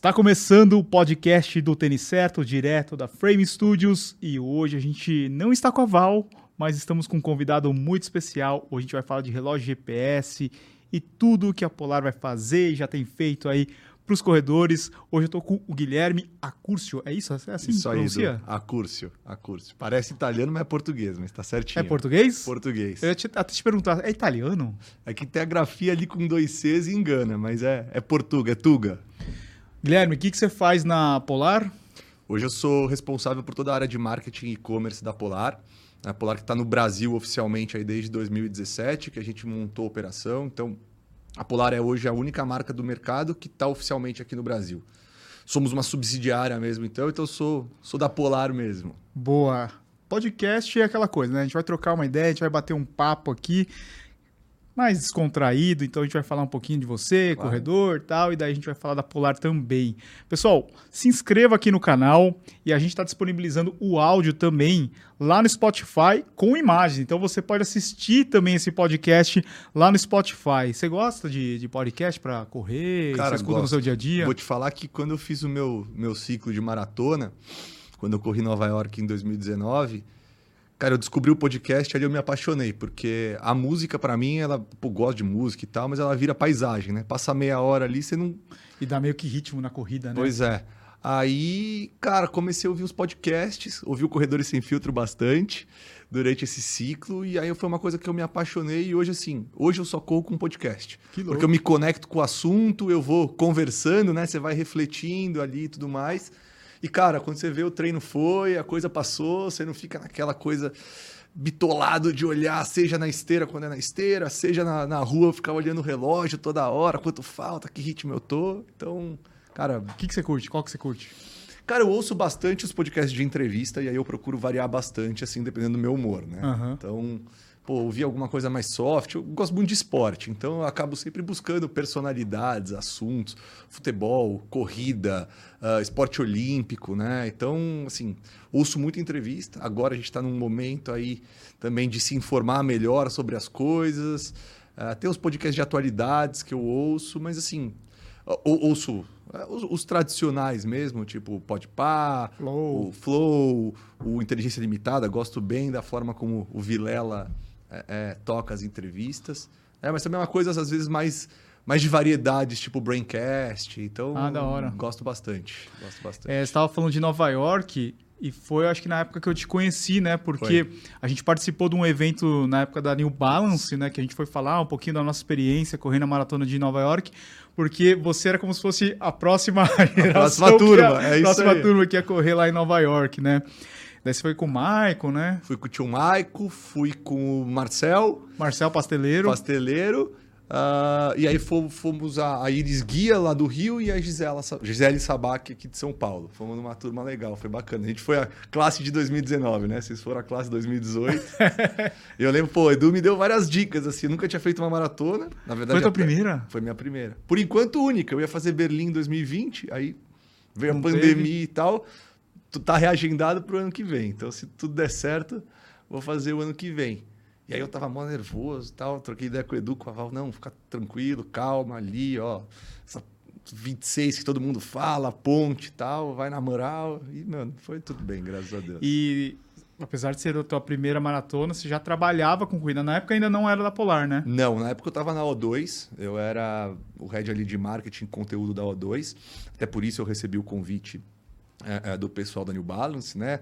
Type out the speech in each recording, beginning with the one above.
Está começando o podcast do Tênis Certo, direto da Frame Studios, e hoje a gente não está com a Val, mas estamos com um convidado muito especial. Hoje a gente vai falar de relógio GPS e tudo que a Polar vai fazer e já tem feito aí para os corredores. Hoje eu estou com o Guilherme Acúrcio, é isso? É assim isso aí, pronuncia? Acúrcio, Acúrcio. Parece italiano, mas é português, mas está certinho. É português? Português. Eu ia te, até te perguntar, é italiano? É que tem a grafia ali com dois Cs e engana, mas é, é portuga, é tuga. Guilherme, o que, que você faz na Polar? Hoje eu sou responsável por toda a área de marketing e e-commerce da Polar. A Polar que está no Brasil oficialmente aí desde 2017, que a gente montou a operação. Então, a Polar é hoje a única marca do mercado que está oficialmente aqui no Brasil. Somos uma subsidiária mesmo, então, então eu sou, sou da Polar mesmo. Boa. Podcast é aquela coisa, né? A gente vai trocar uma ideia, a gente vai bater um papo aqui mais descontraído, então a gente vai falar um pouquinho de você, claro. corredor e tal, e daí a gente vai falar da Polar também. Pessoal, se inscreva aqui no canal e a gente está disponibilizando o áudio também lá no Spotify com imagem. Então você pode assistir também esse podcast lá no Spotify. Você gosta de, de podcast para correr? Cara, você escuta gosto. no seu dia a dia? Vou te falar que quando eu fiz o meu, meu ciclo de maratona, quando eu corri Nova York em 2019 Cara, eu descobri o podcast ali eu me apaixonei, porque a música para mim, ela, pô, gosto de música e tal, mas ela vira paisagem, né? Passa meia hora ali, você não. E dá meio que ritmo na corrida, né? Pois é. Aí, cara, comecei a ouvir os podcasts, ouvi o Corredores Sem Filtro bastante durante esse ciclo, e aí foi uma coisa que eu me apaixonei, e hoje, assim, hoje eu só corro com podcast. Que louco. Porque eu me conecto com o assunto, eu vou conversando, né? Você vai refletindo ali e tudo mais. E, cara, quando você vê o treino foi, a coisa passou, você não fica naquela coisa bitolado de olhar, seja na esteira quando é na esteira, seja na, na rua, ficar olhando o relógio toda hora, quanto falta, que ritmo eu tô. Então, cara. O que, que você curte? Qual que você curte? Cara, eu ouço bastante os podcasts de entrevista e aí eu procuro variar bastante, assim, dependendo do meu humor, né? Uhum. Então pô, ouvir alguma coisa mais soft. Eu gosto muito de esporte, então eu acabo sempre buscando personalidades, assuntos, futebol, corrida, uh, esporte olímpico, né? Então, assim, ouço muita entrevista. Agora a gente está num momento aí também de se informar melhor sobre as coisas. Uh, tem os podcasts de atualidades que eu ouço, mas assim, ou, ouço os, os, tradicionais mesmo, tipo o Podpah, Flow. o Flow, o Inteligência Limitada. Gosto bem da forma como o Vilela é, é, toca as entrevistas. É, mas também é uma coisa, às vezes, mais, mais de variedades, tipo Braincast. Então, ah, da hora. gosto bastante. Gosto bastante. É, você estava falando de Nova York. E foi, acho que na época que eu te conheci, né? Porque foi. a gente participou de um evento na época da New Balance, né? Que a gente foi falar um pouquinho da nossa experiência correndo a maratona de Nova York. Porque você era como se fosse a próxima a próxima turma, é isso próxima aí. turma que ia correr lá em Nova York, né? Daí você foi com o Maico, né? Fui com o tio Maico, fui com o Marcel. Marcel Pasteleiro. Pasteleiro. Uh, e aí fomos, fomos a, a, Iris Guia lá do Rio e a Gisela, Gisele Sabac aqui de São Paulo. Fomos numa turma legal, foi bacana. A gente foi a classe de 2019, né? Vocês foram a classe de 2018. e eu lembro, pô, Edu me deu várias dicas, assim. Eu nunca tinha feito uma maratona. Na verdade, foi a tua primeira? Foi minha primeira. Por enquanto, única. Eu ia fazer Berlim em 2020, aí veio Não a pandemia teve. e tal tu tá reagendado pro ano que vem. Então, se tudo der certo, vou fazer o ano que vem. E aí eu tava mó nervoso tal, troquei ideia com o Edu, com a Val, não, fica tranquilo, calma ali, ó. Essa 26 que todo mundo fala, ponte e tal, vai na moral. E, mano, foi tudo bem, graças a Deus. E apesar de ser a tua primeira maratona, você já trabalhava com corrida. Na época ainda não era da Polar, né? Não, na época eu estava na O2, eu era o head ali de marketing conteúdo da O2. Até por isso eu recebi o convite é, é, do pessoal da New Balance, né?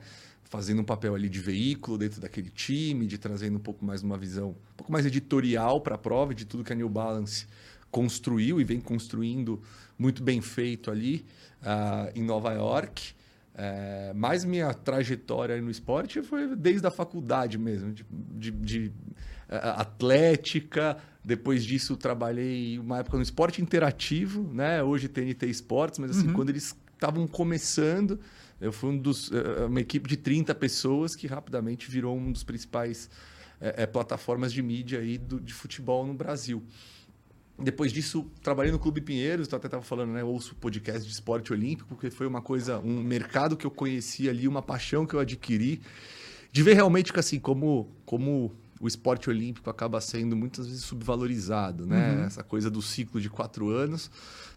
Fazendo um papel ali de veículo dentro daquele time, de trazendo um pouco mais uma visão, um pouco mais editorial para a prova de tudo que a New Balance construiu e vem construindo muito bem feito ali uh, em Nova York. É, mas minha trajetória no esporte foi desde a faculdade mesmo, de, de, de uh, atlética. Depois disso, trabalhei uma época no esporte interativo, né? Hoje TNT Esportes, mas assim, uhum. quando eles estavam começando. Eu fui um dos, eh, uma equipe de 30 pessoas que rapidamente virou um dos principais é, é, plataformas de mídia aí do, de futebol no Brasil. Depois disso, trabalhei no Clube Pinheiros, eu até estava falando, né? ouço podcast de esporte olímpico, porque foi uma coisa, um mercado que eu conheci ali, uma paixão que eu adquiri, de ver realmente que, assim, como, como o esporte olímpico acaba sendo muitas vezes subvalorizado, né? Uhum. Essa coisa do ciclo de quatro anos.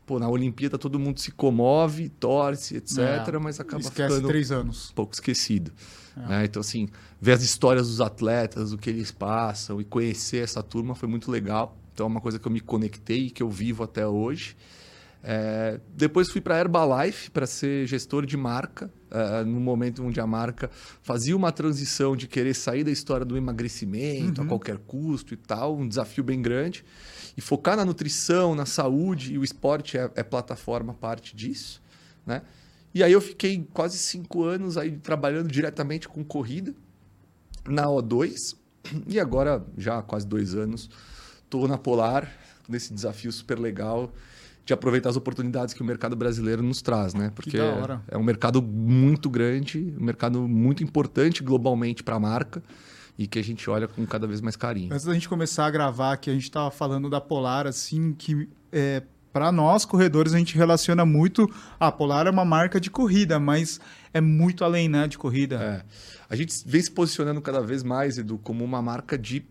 Pô, na Olimpíada todo mundo se comove, torce, etc., é, mas acaba esquece ficando três anos. um pouco esquecido. É. Né? Então, assim, ver as histórias dos atletas, o que eles passam e conhecer essa turma foi muito legal. Então, é uma coisa que eu me conectei e que eu vivo até hoje. É, depois fui para a Herbalife para ser gestor de marca, uh, no momento onde a marca fazia uma transição de querer sair da história do emagrecimento uhum. a qualquer custo e tal, um desafio bem grande, e focar na nutrição, na saúde, e o esporte é, é plataforma parte disso. Né? E aí eu fiquei quase cinco anos aí trabalhando diretamente com corrida na O2, e agora, já há quase dois anos, estou na Polar, nesse desafio super legal de aproveitar as oportunidades que o mercado brasileiro nos traz, né? Porque é um mercado muito grande, um mercado muito importante globalmente para a marca e que a gente olha com cada vez mais carinho. Antes da gente começar a gravar, que a gente estava falando da Polar, assim, que é, para nós corredores a gente relaciona muito. A Polar é uma marca de corrida, mas é muito além, né, de corrida. É. A gente vem se posicionando cada vez mais, Edu, como uma marca de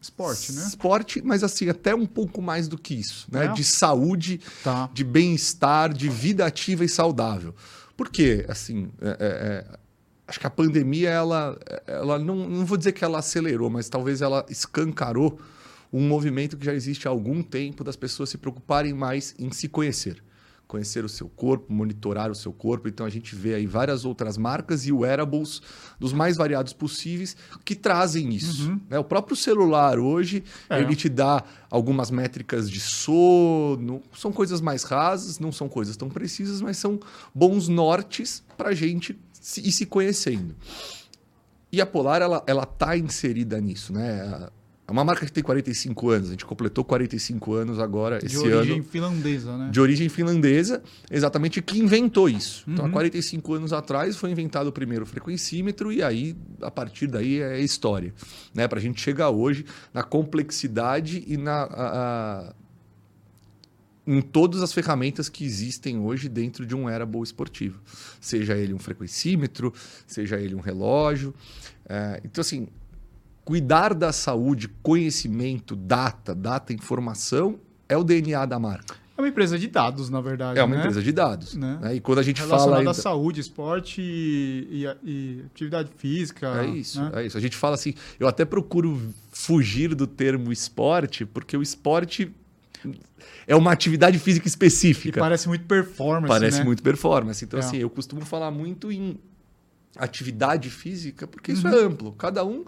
Esporte, né? Esporte, mas assim, até um pouco mais do que isso, né? É. De saúde, tá. de bem-estar, de vida ativa e saudável. Por quê? Assim, é, é, é, acho que a pandemia, ela, ela não, não vou dizer que ela acelerou, mas talvez ela escancarou um movimento que já existe há algum tempo das pessoas se preocuparem mais em se conhecer conhecer o seu corpo, monitorar o seu corpo. Então a gente vê aí várias outras marcas e wearables dos mais variados possíveis que trazem isso. Uhum. Né? O próprio celular hoje é. ele te dá algumas métricas de sono, são coisas mais rasas, não são coisas tão precisas, mas são bons nortes para a gente ir se conhecendo. E a Polar ela ela está inserida nisso, né? É uma marca que tem 45 anos, a gente completou 45 anos agora, de esse ano. De origem finlandesa, né? De origem finlandesa, exatamente que inventou isso. Uhum. Então, há 45 uhum. anos atrás foi inventado o primeiro frequencímetro e aí, a partir daí, é história. Né? Para a gente chegar hoje na complexidade e na. A, a, em todas as ferramentas que existem hoje dentro de um wearable esportivo. Seja ele um frequencímetro, seja ele um relógio. É, então, assim, Cuidar da saúde, conhecimento, data, data, informação é o DNA da marca. É uma empresa de dados, na verdade. É uma né? empresa de dados. Né? né? E quando a gente Relacionada fala. à saúde, esporte e, e, e, atividade física. É isso, né? é isso. A gente fala assim. Eu até procuro fugir do termo esporte, porque o esporte é uma atividade física específica. E parece muito performance. Parece né? muito performance. Então, é. assim, eu costumo falar muito em atividade física, porque isso uhum. é amplo. Cada um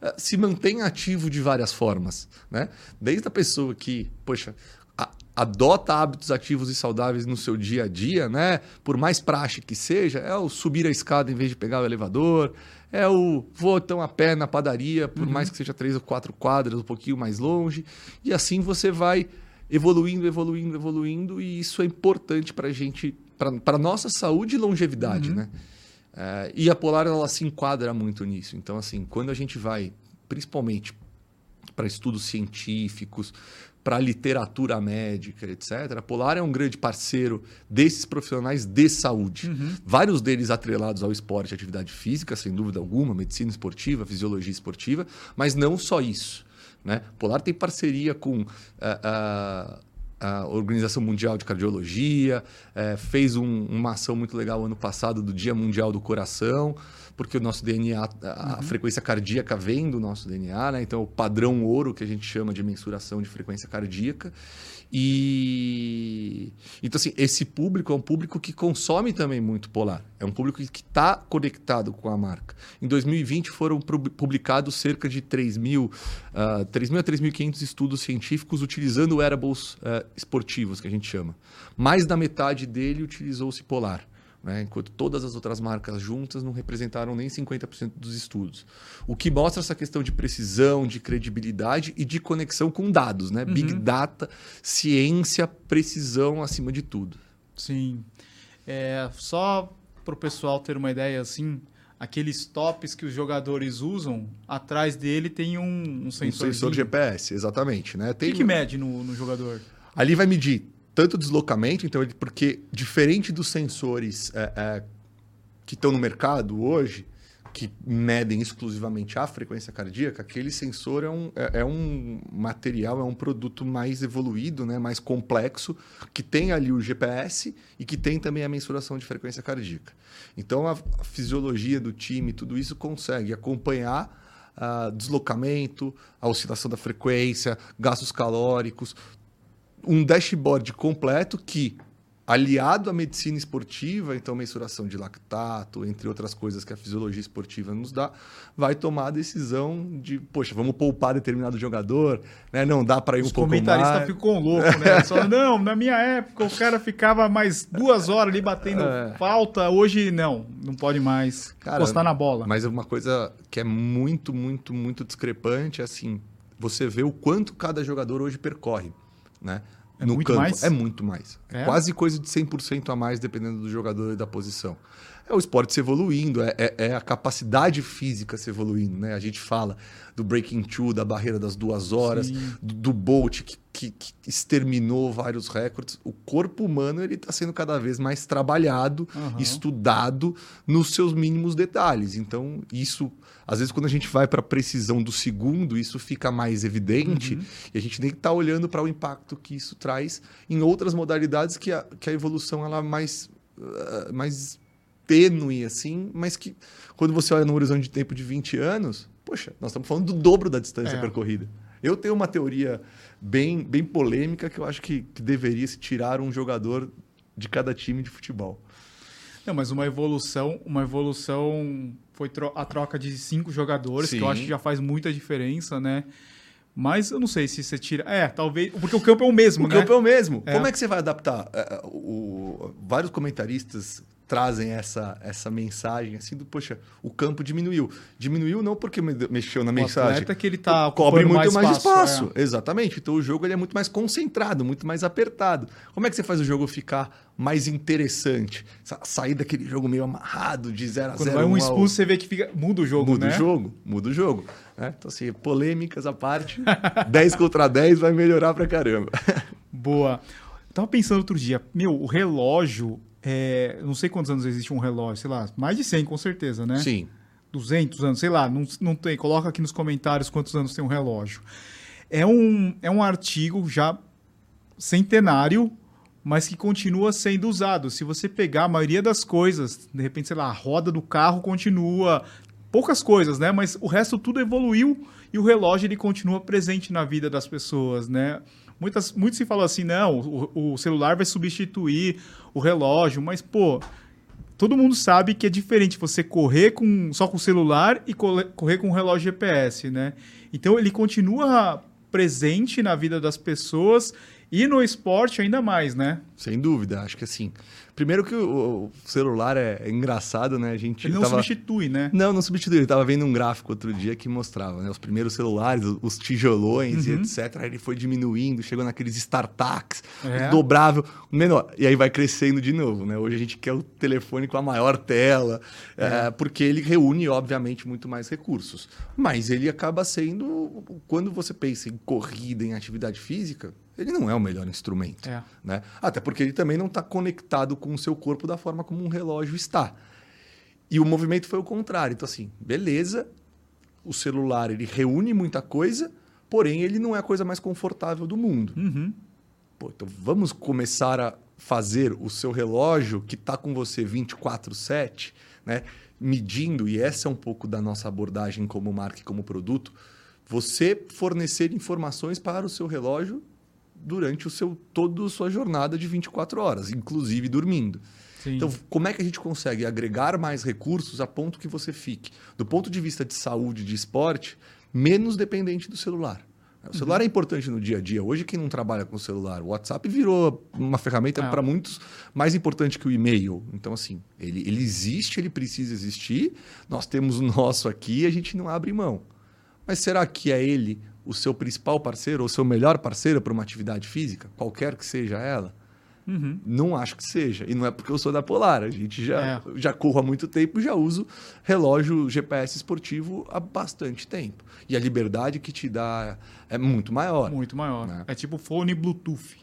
eh, se mantém ativo de várias formas. Né? Desde a pessoa que, poxa, a, adota hábitos ativos e saudáveis no seu dia a dia, né? por mais praxe que seja, é o subir a escada em vez de pegar o elevador, é o vou então a pé na padaria, por uhum. mais que seja três ou quatro quadras, um pouquinho mais longe, e assim você vai evoluindo, evoluindo, evoluindo, e isso é importante para a gente, para a nossa saúde e longevidade, uhum. né? É, e a Polar ela se enquadra muito nisso. Então, assim, quando a gente vai, principalmente para estudos científicos, para literatura médica, etc., a Polar é um grande parceiro desses profissionais de saúde. Uhum. Vários deles atrelados ao esporte atividade física, sem dúvida alguma, medicina esportiva, fisiologia esportiva, mas não só isso. Né? Polar tem parceria com. Uh, uh, a Organização Mundial de Cardiologia, é, fez um, uma ação muito legal ano passado do Dia Mundial do Coração, porque o nosso DNA, a, uhum. frequência cardíaca vem do nosso DNA, né? então o padrão ouro que a gente chama de mensuração de frequência cardíaca. E então assim, esse público é um público que consome também muito polar. É um público que está conectado com a marca. Em 2020 foram publicados cerca de 3 mil, uh, 3 mil a 3.500 estudos científicos utilizando wearables uh, esportivos, que a gente chama. Mais da metade dele utilizou-se polar né? enquanto todas as outras marcas juntas não representaram nem 50% dos estudos. O que mostra essa questão de precisão, de credibilidade e de conexão com dados, né? Uhum. Big Data, ciência, precisão acima de tudo. Sim. É, só para o pessoal ter uma ideia assim, aqueles tops que os jogadores usam, atrás dele tem um, um sensor. Um sensor GPS, exatamente. Né? Tem... O que, que mede no, no jogador? Ali vai medir tanto deslocamento, então ele, porque diferente dos sensores é, é, que estão no mercado hoje, que medem exclusivamente a frequência cardíaca, aquele sensor é um, é, é, um material, é um produto mais evoluído, né, mais complexo, que tem ali o GPS e que tem também a mensuração de frequência cardíaca. Então, a, a fisiologia do time, tudo isso consegue acompanhar uh, deslocamento, a oscilação da frequência, gastos calóricos, um dashboard completo que aliado à medicina esportiva, então mensuração de lactato, entre outras coisas que a fisiologia esportiva nos dá, vai tomar a decisão de, poxa, vamos poupar determinado jogador, né? Não dá para ir Os um pouco mais. Os comentaristas ficam loucos, né? Só, não, na minha época o cara ficava mais duas horas ali batendo é. falta, hoje não, não pode mais cara, encostar na bola. Mas uma coisa que é muito, muito, muito discrepante é assim, você vê o quanto cada jogador hoje percorre, né? É no muito campo. Mais? É muito mais. É? Quase coisa de 100% a mais, dependendo do jogador e da posição. É o esporte se evoluindo, é, é, é, a capacidade física se evoluindo. Né? A gente fala do breaking two, da barreira das duas horas, do, do Bolt que, que, que, exterminou vários recordes. O corpo humano ele está sendo cada vez mais trabalhado, uhum. estudado nos seus mínimos detalhes. Então, isso às vezes, quando a gente vai para a precisão do segundo, isso fica mais evidente uhum. e a gente nem está olhando para o impacto que isso traz em outras modalidades que a, que a evolução ela é mais, uh, mais tênue, assim, mas que quando você olha no horizonte de tempo de 20 anos, poxa, nós estamos falando do dobro da distância é. percorrida. Eu tenho uma teoria bem, bem polêmica que eu acho que, que deveria se tirar um jogador de cada time de futebol. Não, mas uma evolução, uma evolução foi a troca de cinco jogadores, Sim. que eu acho que já faz muita diferença, né? Mas eu não sei se você tira. É, talvez. Porque o campo é o mesmo, o né? O campo é o mesmo. É. Como é que você vai adaptar? É, é, o, vários comentaristas trazem essa, essa mensagem assim do, poxa, o campo diminuiu. Diminuiu não porque mexeu na o mensagem. é que ele tá cobre muito mais, mais espaço. espaço. É. Exatamente. Então o jogo ele é muito mais concentrado, muito mais apertado. Como é que você faz o jogo ficar mais interessante? Sair daquele jogo meio amarrado de 0 a 0 Quando vai um expulso, ao... você vê que fica... muda o jogo, muda né? Muda o jogo, muda o jogo. Né? Então, assim, polêmicas à parte, 10 contra 10 vai melhorar pra caramba. Boa. Eu tava pensando outro dia, meu, o relógio é, não sei quantos anos existe um relógio, sei lá, mais de 100 com certeza, né? Sim. 200 anos, sei lá, não, não tem. Coloca aqui nos comentários quantos anos tem um relógio. É um, é um artigo já centenário, mas que continua sendo usado. Se você pegar a maioria das coisas, de repente, sei lá, a roda do carro continua, poucas coisas, né? Mas o resto tudo evoluiu e o relógio ele continua presente na vida das pessoas, né? Muitas, muito se falou assim, não, o, o celular vai substituir o relógio, mas, pô, todo mundo sabe que é diferente você correr com, só com o celular e correr com o relógio GPS, né? Então ele continua presente na vida das pessoas e no esporte ainda mais, né? Sem dúvida, acho que assim. Primeiro que o celular é, engraçado, né? A gente ele não tava... substitui, né? Não, não substitui. Ele estava vendo um gráfico outro dia que mostrava, né? Os primeiros celulares, os tijolões uhum. e etc. Aí ele foi diminuindo, chegou naqueles startups, é. dobrável, menor. E aí vai crescendo de novo, né? Hoje a gente quer o telefone com a maior tela, é. É, porque ele reúne, obviamente, muito mais recursos. Mas ele acaba sendo, quando você pensa em corrida, em atividade física, ele não é o melhor instrumento. É. Né? Até porque ele também não está conectado com o seu corpo da forma como um relógio está. E o movimento foi o contrário. Então, assim, beleza, o celular ele reúne muita coisa, porém ele não é a coisa mais confortável do mundo. Uhum. Pô, então vamos começar a fazer o seu relógio que está com você 24/7, né, medindo e essa é um pouco da nossa abordagem como marca e como produto, você fornecer informações para o seu relógio durante o seu toda a sua jornada de 24 horas, inclusive dormindo. Sim. Então, como é que a gente consegue agregar mais recursos a ponto que você fique, do ponto de vista de saúde, de esporte, menos dependente do celular? O celular uhum. é importante no dia a dia. Hoje, quem não trabalha com o celular, o WhatsApp virou uma ferramenta é. para muitos mais importante que o e-mail. Então, assim, ele, ele existe, ele precisa existir. Nós temos o nosso aqui e a gente não abre mão. Mas será que é ele o seu principal parceiro ou seu melhor parceiro para uma atividade física, qualquer que seja ela? Uhum. Não acho que seja. E não é porque eu sou da Polar. A gente já, é. já corro há muito tempo já uso relógio GPS esportivo há bastante tempo. E a liberdade que te dá é muito maior. Muito maior. Né? É tipo fone Bluetooth.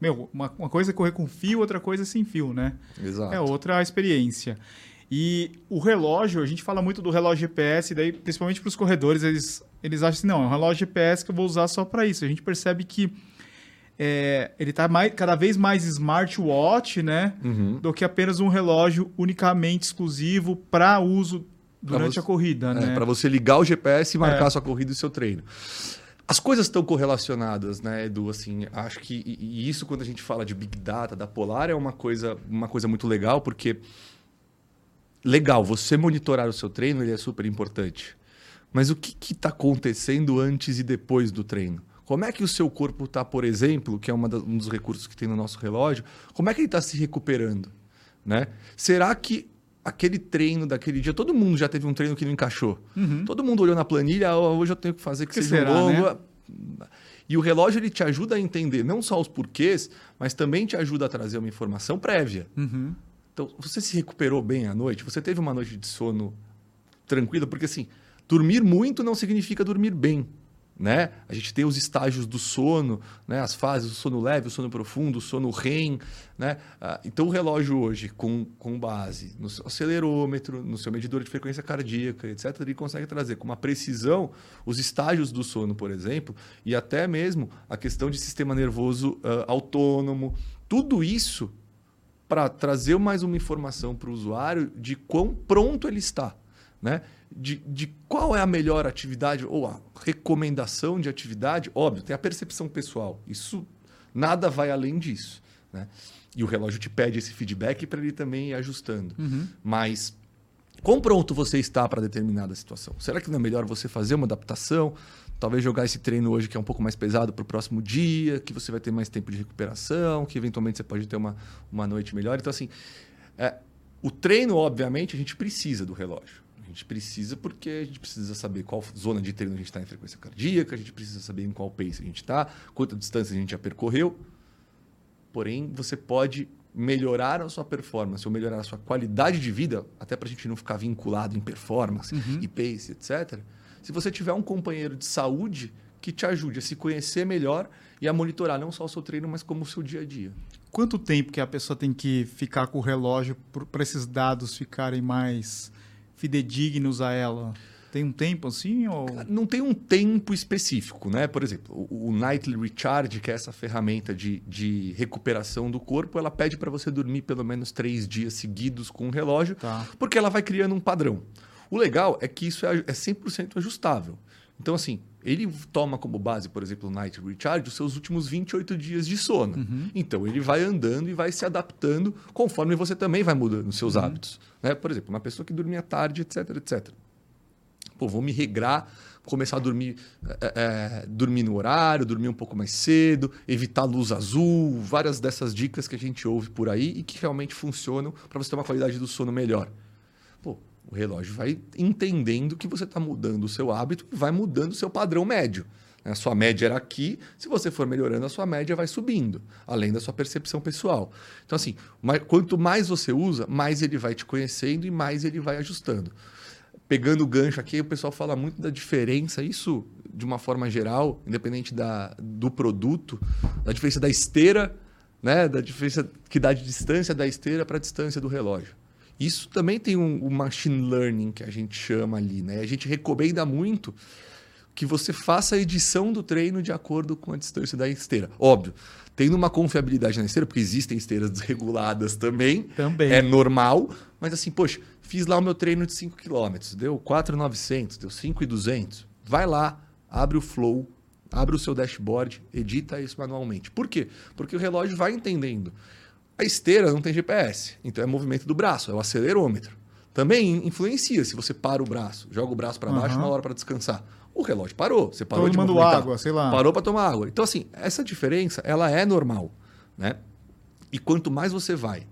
Meu, uma, uma coisa é correr com fio, outra coisa é sem fio, né? Exato. É outra experiência. E o relógio, a gente fala muito do relógio GPS, daí principalmente para os corredores, eles, eles acham assim, não, é um relógio GPS que eu vou usar só para isso. A gente percebe que é, ele está cada vez mais smartwatch, né? Uhum. Do que apenas um relógio unicamente exclusivo para uso durante você, a corrida, é, né? Para você ligar o GPS e marcar é. sua corrida e seu treino. As coisas estão correlacionadas, né, Edu? Assim, acho que e, e isso quando a gente fala de big data da Polar é uma coisa, uma coisa muito legal porque legal, você monitorar o seu treino ele é super importante. Mas o que está acontecendo antes e depois do treino? Como é que o seu corpo está, por exemplo, que é das, um dos recursos que tem no nosso relógio, como é que ele está se recuperando? Né? Será que aquele treino daquele dia, todo mundo já teve um treino que não encaixou? Uhum. Todo mundo olhou na planilha, oh, hoje eu tenho que fazer que, que seja será, longo. Né? E o relógio ele te ajuda a entender não só os porquês, mas também te ajuda a trazer uma informação prévia. Uhum. Então, você se recuperou bem à noite? Você teve uma noite de sono tranquila? Porque assim, dormir muito não significa dormir bem. Né? A gente tem os estágios do sono, né? as fases, o sono leve, o sono profundo, o sono REM. Né? Ah, então, o relógio hoje, com, com base no seu acelerômetro, no seu medidor de frequência cardíaca, etc., ele consegue trazer com uma precisão os estágios do sono, por exemplo, e até mesmo a questão de sistema nervoso uh, autônomo. Tudo isso para trazer mais uma informação para o usuário de quão pronto ele está. Né? de, de qual é a melhor atividade ou a recomendação de atividade, óbvio, tem a percepção pessoal. Isso nada vai além disso. Né? E o relógio te pede esse feedback para ele também ir ajustando. Uhum. Mas quão pronto você está para determinada situação? Será que não é melhor você fazer uma adaptação? Talvez jogar esse treino hoje que é um pouco mais pesado para o próximo dia, que você vai ter mais tempo de recuperação, que eventualmente você pode ter uma, uma noite melhor. Então, assim, é, o treino, obviamente, a gente precisa do relógio gente precisa porque a gente precisa saber qual zona de treino a gente está em frequência cardíaca, a gente precisa saber em qual pace a gente está, quanta distância a gente já percorreu. Porém, você pode melhorar a sua performance ou melhorar a sua qualidade de vida, até para a gente não ficar vinculado em performance uhum. e pace, etc. Se você tiver um companheiro de saúde que te ajude a se conhecer melhor e a monitorar não só o seu treino, mas como o seu dia a dia. Quanto tempo que a pessoa tem que ficar com o relógio para esses dados ficarem mais fidedignos a ela? Tem um tempo assim? Ou... Não tem um tempo específico, né? Por exemplo, o, Nightly Recharge, que é essa ferramenta de, de recuperação do corpo, ela pede para você dormir pelo menos três dias seguidos com o relógio, tá. porque ela vai criando um padrão. O legal é que isso é, é 100% ajustável. Então, assim, ele toma como base, por exemplo, o Night Recharge, os seus últimos 28 dias de sono. Uhum. Então, ele vai andando e vai se adaptando conforme você também vai mudando os seus uhum. hábitos. Né? Por exemplo, uma pessoa que dormia tarde, etc, etc. Pô, vou me regrar, começar a dormir, é, é, dormir no horário, dormir um pouco mais cedo, evitar luz azul, várias dessas dicas que a gente ouve por aí e que realmente funcionam para você ter uma qualidade do sono melhor. O relógio vai entendendo que você está mudando o seu hábito e vai mudando o seu padrão médio. Né? A sua média era aqui, se você for melhorando, a sua média vai subindo, além da sua percepção pessoal. Então, assim, quanto mais você usa, mais ele vai te conhecendo e mais ele vai ajustando. Pegando o gancho aqui, o pessoal fala muito da diferença, isso de uma forma geral, independente da, do produto, da diferença da esteira, né? da diferença que dá de distância da esteira para a distância do relógio. Isso também tem um, um, machine learning que a gente chama ali, né? A gente recomenda muito que você faça a edição do treino de acordo com a distância da esteira. Óbvio, tendo uma confiabilidade na esteira, porque existem esteiras desreguladas também. Também. É normal, mas assim, poxa, fiz lá o meu treino de 5 km, deu 4,900, deu 5,200. Vai lá, abre o flow, abre o seu dashboard, edita isso manualmente. Por quê? Porque o relógio vai entendendo a esteira não tem GPS, então é movimento do braço, é o acelerômetro. Também influencia se você para o braço, joga o braço para baixo, uhum. uma hora para descansar. O relógio parou, você parou Tomando de movimentar. água, sei lá. Parou para tomar água. Então assim, essa diferença, ela é normal, né? E quanto mais você vai,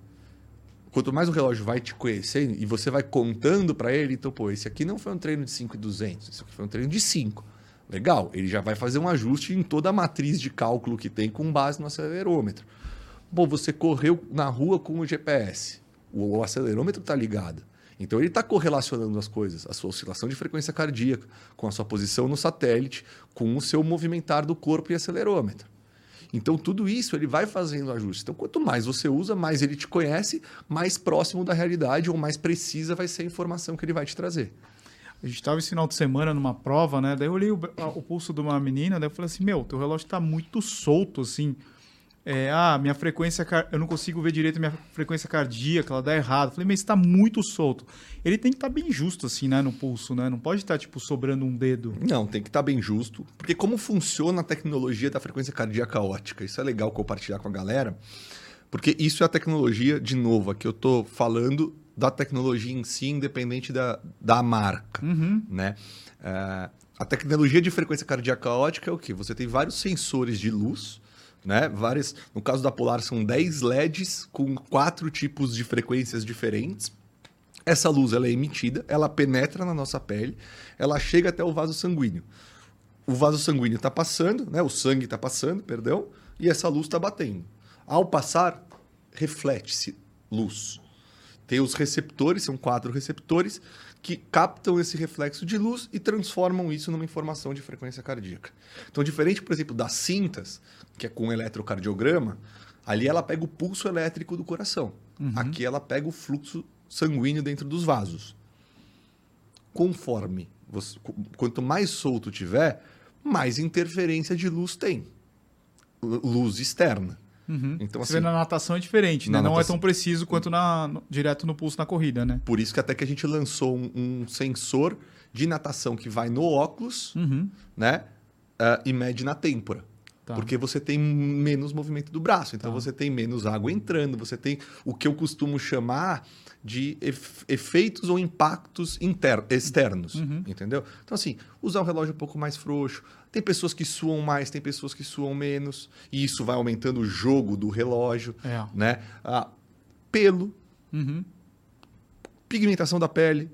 quanto mais o relógio vai te conhecendo e você vai contando para ele, então, pô, esse aqui não foi um treino de 5,200, esse aqui foi um treino de 5. Legal, ele já vai fazer um ajuste em toda a matriz de cálculo que tem com base no acelerômetro. Pô, você correu na rua com o GPS. O, acelerômetro está ligado. Então ele está correlacionando as coisas, a sua oscilação de frequência cardíaca, com a sua posição no satélite, com o seu movimentar do corpo e acelerômetro. Então, tudo isso ele vai fazendo ajuste. Então, quanto mais você usa, mais ele te conhece, mais próximo da realidade ou mais precisa vai ser a informação que ele vai te trazer. A gente estava esse final de semana numa prova, né? Daí eu olhei o, o pulso de uma menina, daí eu falei assim: Meu, teu relógio está muito solto, assim. É, ah, minha frequência, eu não consigo ver direito a minha frequência cardíaca, ela dá errado. Falei, mas está muito solto. Ele tem que estar tá bem justo, assim, né, no pulso, né? Não pode estar, tá, tipo, sobrando um dedo. Não, tem que estar tá bem justo. Porque como funciona a tecnologia da frequência cardíaca ótica? Isso é legal compartilhar com a galera. Porque isso é a tecnologia, de novo, aqui eu estou falando da tecnologia em si, independente da, da marca, uhum. né? É, a tecnologia de frequência cardíaca ótica é o que? Você tem vários sensores de luz, né? Várias, no caso da Polar são 10 LEDs com quatro tipos de frequências diferentes. Essa luz ela é emitida, ela penetra na nossa pele, ela chega até o vaso sanguíneo. O vaso sanguíneo está passando, né? O sangue está passando, perdão, e essa luz está batendo. Ao passar, reflete-se luz. Tem os receptores, são quatro receptores, que captam esse reflexo de luz e transformam isso numa informação de frequência cardíaca. Então, diferente, por exemplo, das cintas, que é com eletrocardiograma, ali ela pega o pulso elétrico do coração. Uhum. Aqui ela pega o fluxo sanguíneo dentro dos vasos. Conforme, você, quanto mais solto tiver, mais interferência de luz tem. Luz externa. Uhum. Então, Você assim, vê na natação é diferente, né? Não é tão preciso quanto na, no, direto no pulso na corrida, né? Por isso que até que a gente lançou um, um sensor de natação que vai no óculos, uhum. né? Uh, e mede na têmpora. Tá. Porque você tem menos movimento do braço, então tá. você tem menos água entrando, você tem o que eu costumo chamar de efeitos ou impactos externos, uhum. entendeu? Então, assim, usar um relógio um pouco mais frouxo. Tem pessoas que suam mais, tem pessoas que suam menos, e isso vai aumentando o jogo do relógio, é. né? Ah, pelo, uhum. pigmentação da pele,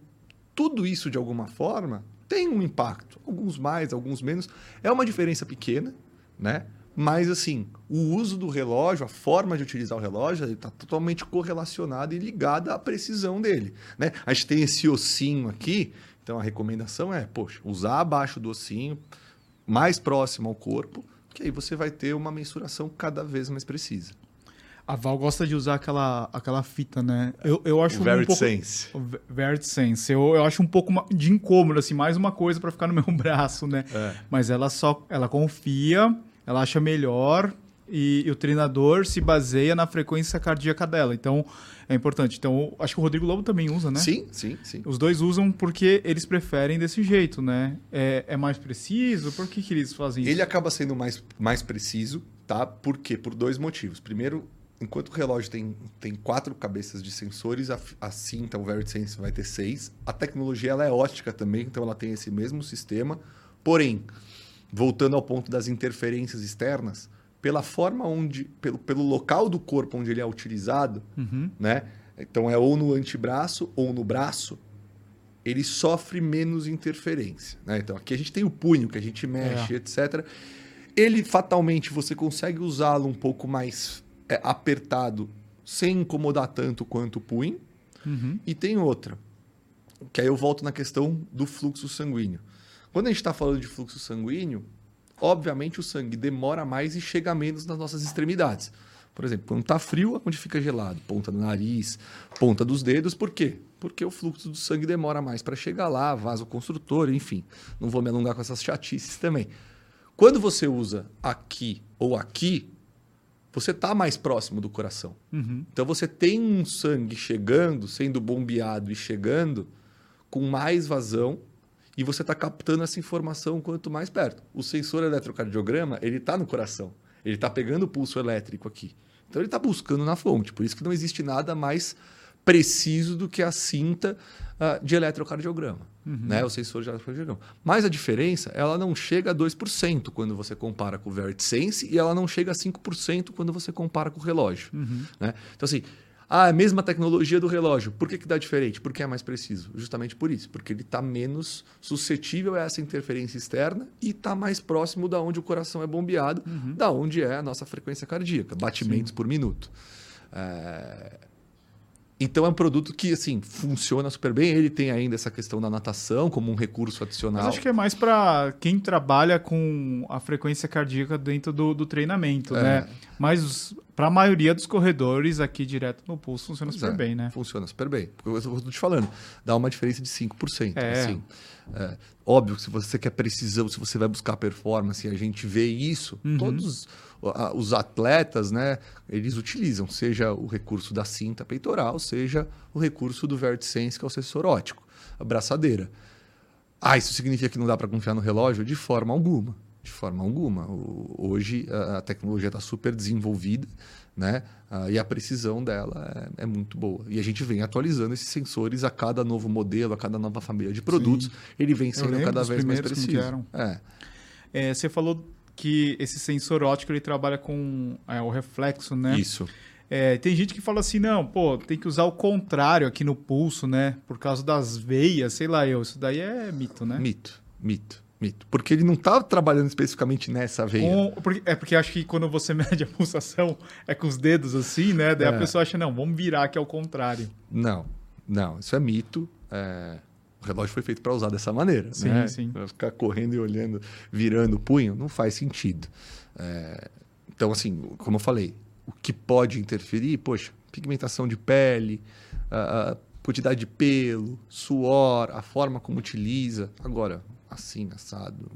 tudo isso, de alguma forma, tem um impacto. Alguns mais, alguns menos. É uma diferença pequena, né? Mas, assim, o uso do relógio, a forma de utilizar o relógio, está totalmente correlacionada e ligada à precisão dele. Né? A gente tem esse ossinho aqui, então a recomendação é, poxa, usar abaixo do ossinho, mais próximo ao corpo, que aí você vai ter uma mensuração cada vez mais precisa. A Val gosta de usar aquela, aquela fita, né? Eu, eu acho o um pouco... Sense. O Sense. Eu, eu acho um pouco de incômodo, assim, mais uma coisa para ficar no meu braço, né? É. Mas ela só... Ela confia ela acha melhor e, e, o treinador se baseia na frequência cardíaca dela. Então, é importante. Então, acho que o Rodrigo Lobo também usa, né? Sim, sim, sim. Os dois usam porque eles preferem desse jeito, né? É, é mais preciso? Por que, que eles fazem isso? Ele acaba sendo mais, mais preciso, tá? Por quê? Por dois motivos. Primeiro, enquanto o relógio tem, tem quatro cabeças de sensores, a, a cinta, o VeriSense, vai ter seis. A tecnologia ela é ótica também, então ela tem esse mesmo sistema. Porém, voltando ao ponto das interferências externas, pela forma onde, pelo, pelo local do corpo onde ele é utilizado, uhum. né? Então é ou no antebraço ou no braço, ele sofre menos interferência. Né? Então aqui a gente tem o punho que a gente mexe, é. etc. Ele fatalmente você consegue usá-lo um pouco mais é, apertado, sem incomodar tanto quanto o punho. Uhum. E tem outra, que aí eu volto na questão do fluxo sanguíneo. Quando a gente está falando de fluxo sanguíneo, obviamente o sangue demora mais e chega menos nas nossas extremidades. Por exemplo, quando está frio, onde fica gelado? Ponta do nariz, ponta dos dedos. Por quê? Porque o fluxo do sangue demora mais para chegar lá, vaso construtor, enfim. Não vou me alongar com essas chatices também. Quando você usa aqui ou aqui, você está mais próximo do coração. Uhum. Então você tem um sangue chegando, sendo bombeado e chegando com mais vazão e você está captando essa informação quanto mais perto. O sensor eletrocardiograma, ele está no coração. Ele está pegando o pulso elétrico aqui. Então ele está buscando na fonte. Por isso que não existe nada mais preciso do que a cinta uh, de eletrocardiograma, uhum. né? o sensor de eletrocardiograma. Mas a diferença, ela não chega a 2% quando você compara com o VeriSense e ela não chega a 5% quando você compara com o relógio. Uhum. Né? Então, assim, ah, é a mesma tecnologia do relógio. Por que, que dá diferente? Porque é mais preciso. Justamente por isso. Porque ele está menos suscetível a essa interferência externa e está mais próximo da onde o coração é bombeado, uhum. da onde é a nossa frequência cardíaca, batimentos Sim. por minuto. É... Então é um produto que assim funciona super bem. Ele tem ainda essa questão da natação como um recurso adicional. Mas acho que é mais para quem trabalha com a frequência cardíaca dentro do, do treinamento, É. né? Mas para a maioria dos corredores aqui direto no pulso funciona Pois super é, bem, né? Funciona super bem. Porque eu estou te falando, dá uma diferença de 5%. É. Assim. É, óbvio que se você quer precisão, se você vai buscar performance, e a gente vê isso, Uhum. todos os atletas, né, eles utilizam, seja o recurso da cinta peitoral, seja o recurso do VertiSense, que é o sensor óptico, a braçadeira. Ah, isso significa que não dá para confiar no relógio? De forma alguma. De forma alguma. O- hoje a a tecnologia está super desenvolvida, né? Ah, e a precisão dela é, é muito boa. E a gente vem atualizando esses sensores a cada novo modelo, a cada nova família de produtos. Ele vem sendo cada vez mais preciso. É. É, você falou que esse sensor óptico ele trabalha com é, o reflexo, né? Isso. É, tem gente que fala assim, não, pô, tem que usar o contrário aqui no pulso, né? Por causa das veias, sei lá eu. Isso daí é mito, né? Mito, mito, mito. Porque ele não está trabalhando especificamente nessa veia. Com- porque- é porque acho que quando você mede a pulsação é com os dedos assim, né? Daí É. a pessoa acha, não, vamos virar que é o contrário. Não, não, isso é mito. É, O relógio foi feito para usar dessa maneira. Sim, né? sim. Pra ficar correndo e olhando, virando o punho, não faz sentido. É, Então, assim, como eu falei, o que pode interferir, poxa, pigmentação de pele, a, a quantidade de pelo, suor, a forma como utiliza. Agora, assim, assado,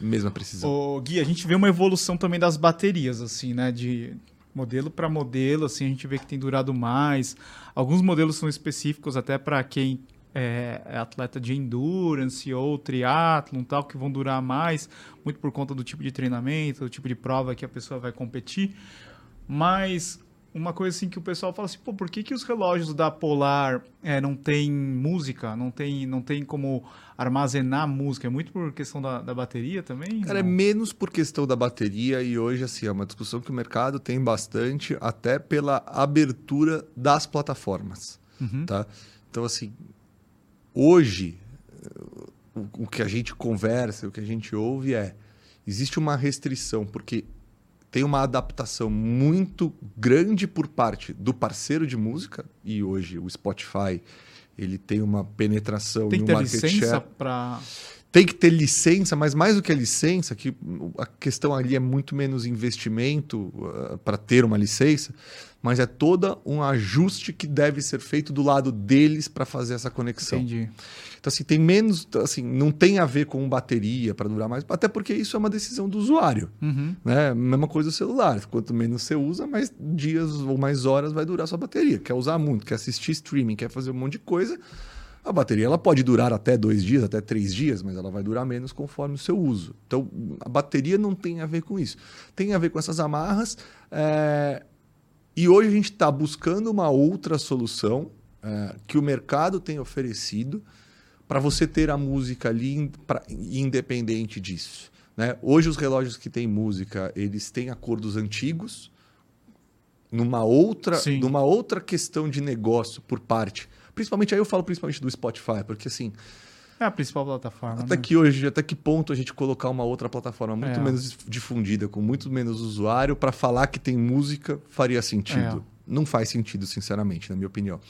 é, mesma precisão. Ô, Gui, a gente vê uma evolução também das baterias, assim, né? De modelo para modelo, assim, a gente vê que tem durado mais. Alguns modelos são específicos até para quem é, é atleta de endurance ou triatlon, tal, que vão durar mais, muito por conta do tipo de treinamento, do tipo de prova que a pessoa vai competir. Mas uma coisa assim que o pessoal fala assim, pô, por que, que os relógios da Polar é, não tem música, não tem, não tem como armazenar música? É muito por questão da, da bateria também? Cara, é Não? menos por questão da bateria e hoje, assim, é uma discussão que o mercado tem bastante, até pela abertura das plataformas, Uhum. tá? Então, assim, hoje, o, o que a gente conversa, o que a gente ouve é, existe uma restrição, porque tem uma adaptação muito grande por parte do parceiro de música, e hoje o Spotify, ele tem uma penetração Tem que ter market licença share para. Tem que ter licença, mas mais do que a licença, que a questão ali é muito menos investimento para ter uma licença, mas é todo um ajuste que deve ser feito do lado deles para fazer essa conexão. Entendi. Então, assim, tem menos, assim, não tem a ver com bateria para durar mais, até porque isso é uma decisão do usuário. Uhum. Né? Mesma coisa do celular. Quanto menos você usa, mais dias ou mais horas vai durar sua bateria. Quer usar muito, quer assistir streaming, quer fazer um monte de coisa. A bateria ela pode durar até dois dias, até três dias, mas ela vai durar menos conforme o seu uso. Então, a bateria não tem a ver com isso. Tem a ver com essas amarras. é, E hoje a gente está buscando uma outra solução é, que o mercado tem oferecido para você ter a música ali pra- independente disso. Né? Hoje os relógios que têm música, eles têm acordos antigos, numa outra, Sim. numa outra questão de negócio por parte. Principalmente aí eu falo principalmente do Spotify, porque assim, É a principal plataforma. até né? que hoje, até que ponto a gente colocar uma outra plataforma muito É. menos difundida, com muito menos usuário, para falar que tem música faria sentido? É. Não faz sentido, sinceramente, na minha opinião.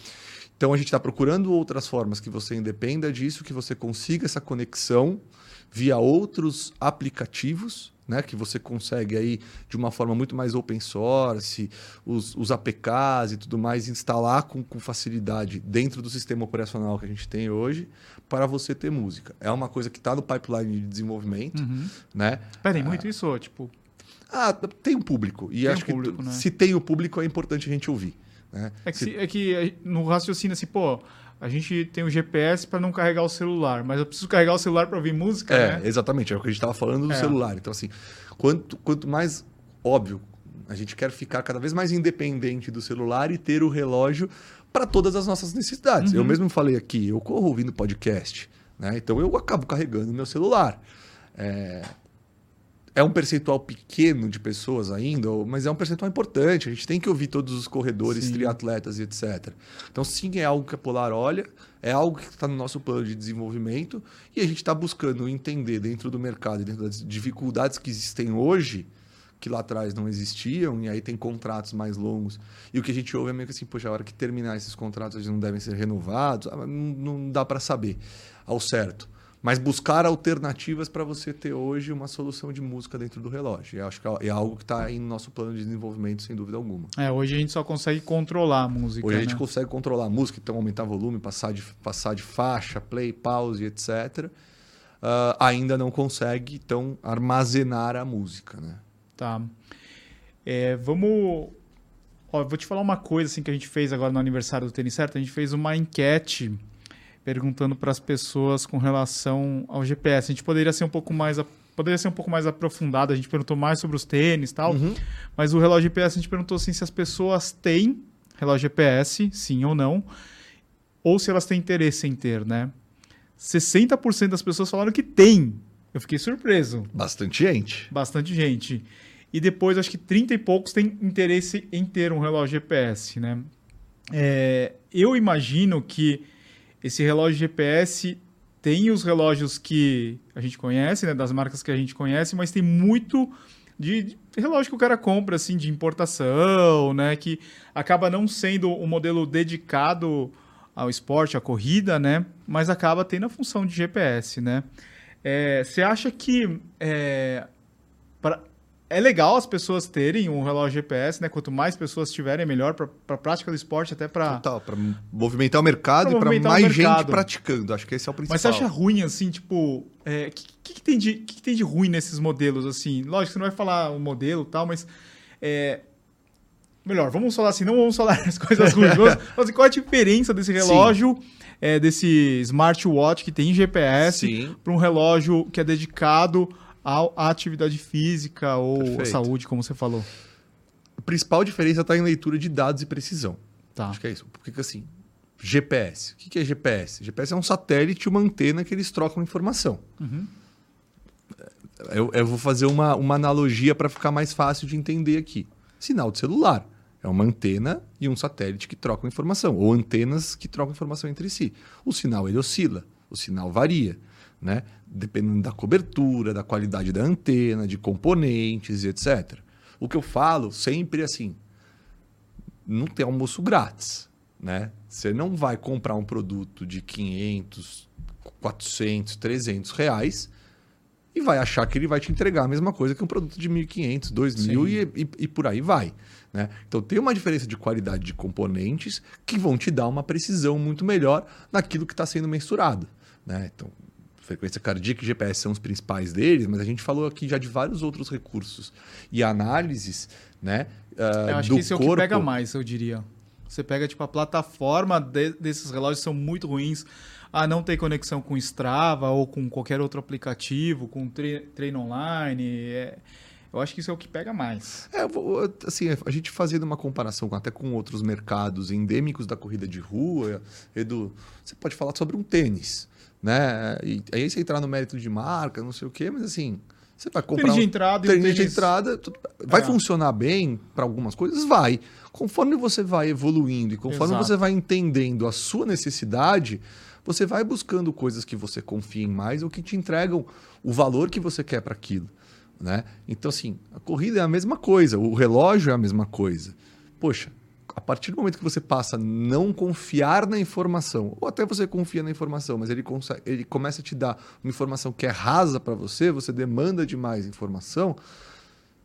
Então a gente está procurando outras formas que você independa disso, que você consiga essa conexão via outros aplicativos, né, que você consegue aí de uma forma muito mais open source, os, os APKs e tudo mais, instalar com, com facilidade dentro do sistema operacional que a gente tem hoje, para você ter música. É uma coisa que está no pipeline de desenvolvimento, Uhum. né? Pedem muito isso, tipo. Ah, tem um público. E Tem acho um que público, tu- né? se tem o público, é importante a gente ouvir. Né? É que, Se- é que eh, no raciocínio assim, pô, a gente tem o GPS para não carregar o celular, mas eu preciso carregar o celular para ouvir música, É, né? exatamente. É o que a gente estava falando do É. celular. Então, assim, quanto, quanto mais óbvio, a gente quer ficar cada vez mais independente do celular e ter o relógio para todas as nossas necessidades. Uhum. Eu mesmo falei aqui, eu corro ouvindo podcast, né? Então eu acabo carregando meu celular. É, é um percentual pequeno de pessoas ainda, mas é um percentual importante. A gente tem que ouvir todos os corredores, Sim. triatletas e etc. Então, sim, é algo que a Polar olha, é algo que está no nosso plano de desenvolvimento e a gente está buscando entender dentro do mercado, e dentro das dificuldades que existem hoje, que lá atrás não existiam, e aí tem contratos mais longos. E o que a gente ouve é meio que assim, poxa, a hora que terminar esses contratos, eles não devem ser renovados, ah, não, não dá para saber ao certo. Mas buscar alternativas para você ter hoje uma solução de música dentro do relógio. Eu acho que é algo que está em nosso plano de desenvolvimento, sem dúvida alguma. É, hoje a gente só consegue controlar a música. Hoje a gente né? consegue controlar a música, então aumentar volume, passar de, passar de faixa, play, pause, etc. Uh, ainda não consegue, então, armazenar a música, né? Tá. É, vamos. Ó, vou te falar uma coisa assim que a gente fez agora no aniversário do Tênis Certo. A gente fez uma enquete perguntando para as pessoas com relação ao GPS. A gente poderia ser um pouco mais poderia ser um pouco mais aprofundado. A gente perguntou mais sobre os tênis, tal. Uhum. Mas o relógio GPS a gente perguntou assim se as pessoas têm relógio GPS, sim ou não, ou se elas têm interesse em ter, né? 60% das pessoas falaram que tem. Eu fiquei surpreso. Bastante gente. Bastante gente. E depois, acho que 30 e poucos têm interesse em ter um relógio GPS, né? É, eu imagino que esse relógio GPS tem os relógios que a gente conhece, né, das marcas que a gente conhece, mas tem muito de, relógio que o cara compra assim de importação, né, que acaba não sendo um modelo dedicado ao esporte, à corrida, né, mas acaba tendo a função de GPS, né. É, você acha que é, é legal as pessoas terem um relógio GPS, né? Quanto mais pessoas tiverem, melhor para a prática do esporte, até para. Total, para movimentar o mercado pra e para mais gente praticando. Acho que esse é o principal. Mas você acha ruim, assim, tipo. O é, que, que, que, tem de, que, que, tem de ruim nesses modelos, assim? Lógico, você não vai falar o modelo e tal, mas. É, melhor, vamos falar assim, não vamos falar as coisas ruins. Vamos, assim, qual a diferença desse relógio, é, desse smartwatch que tem GPS, para um relógio que é dedicado à atividade física ou Perfeito. saúde, como você falou? A principal diferença está em leitura de dados e precisão. Tá. Acho que é isso. Porque assim, GPS. O que é GPS? GPS é um satélite, uma antena que eles trocam informação. Uhum. Eu, eu, vou fazer uma, uma analogia para ficar mais fácil de entender aqui. Sinal de celular. É uma antena e um satélite que trocam informação, ou antenas que trocam informação entre si. O sinal ele oscila, o sinal varia né? Dependendo da cobertura, da qualidade da antena, de componentes e etc. O que eu falo sempre é assim: não tem almoço grátis, né? Você não vai comprar um produto de 500, 400, 300 reais e vai achar que ele vai te entregar a mesma coisa que um produto de 1.500, 2.000 e, e, e, por aí vai. Né? Então tem uma diferença de qualidade de componentes que vão te dar uma precisão muito melhor naquilo que está sendo mensurado. Né? Então, frequência cardíaca e GPS são os principais deles, mas a gente falou aqui já de vários outros recursos e análises, né? Uh, eu acho que esse corpo... é o que pega mais, eu diria. Você pega tipo a plataforma de, desses relógios são muito ruins. Ah, não tem conexão com Strava ou com qualquer outro aplicativo, com tre treino online. É... Eu acho que isso é o que pega mais. É, assim, a gente fazendo uma comparação até com outros mercados endêmicos da corrida de rua, Edu, você pode falar sobre um tênis né? E aí você entrar no mérito de marca, não sei o quê, mas assim, você vai comprar tênis de entrada, um tênis de entrada, vai é. funcionar bem para algumas coisas, vai. Conforme você vai evoluindo e conforme Exato. você vai entendendo a sua necessidade, você vai buscando coisas que você confia em mais ou que te entregam o valor que você quer para aquilo, né? Então assim, a corrida é a mesma coisa, o relógio é a mesma coisa. Poxa, a partir do momento que você passa a não confiar na informação, ou até você confia na informação, mas ele, ele começa a te dar uma informação que é rasa para você, você demanda de mais informação,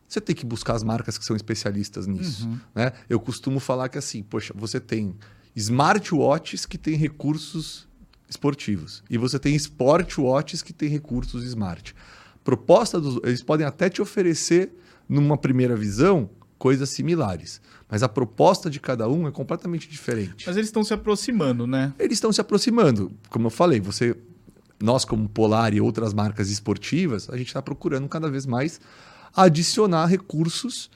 você tem que buscar as marcas que são especialistas nisso. Uhum. Né? Eu costumo falar que assim, poxa, você tem smartwatches que têm recursos esportivos e você tem smartwatches que têm recursos smart. Proposta dos, eles podem até te oferecer numa primeira visão coisas similares. Mas a proposta de cada um é completamente diferente. Mas eles estão se aproximando, né? Eles estão se aproximando. Como eu falei, você, nós como Polar e outras marcas esportivas, a gente está procurando cada vez mais adicionar recursos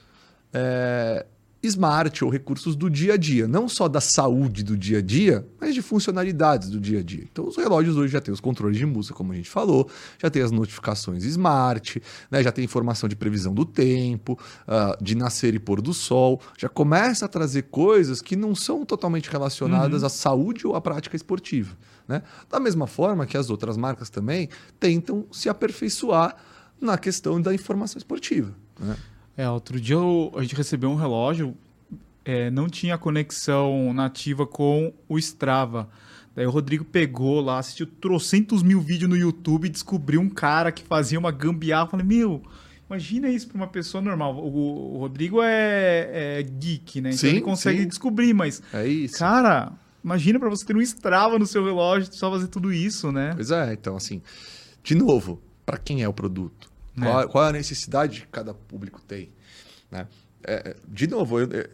é, smart ou recursos do dia a dia, não só da saúde do dia a dia, mas de funcionalidades do dia a dia. Então, os relógios hoje já têm os controles de música, como a gente falou, já tem as notificações smart, né, já tem informação de previsão do tempo, uh, de nascer e pôr do sol, já começa a trazer coisas que não são totalmente relacionadas uhum. à saúde ou à prática esportiva. Né? Da mesma forma que as outras marcas também tentam se aperfeiçoar na questão da informação esportiva. Né? É, outro dia eu- a gente recebeu um relógio, é, não tinha conexão nativa com o Strava. Daí o Rodrigo pegou lá, assistiu trocentos mil vídeos no YouTube e descobriu um cara que fazia uma gambiarra. Eu falei, meu, imagina isso pra uma pessoa normal. O, Rodrigo é, é geek, né? Então Sim, ele consegue sim. descobrir, mas, É isso. cara, imagina pra você ter um Strava no seu relógio, só fazer tudo isso, né? Pois é, então assim, de novo, para quem é o produto? É. Qual, qual é a necessidade que cada público tem? Né? É, de novo, eu, eu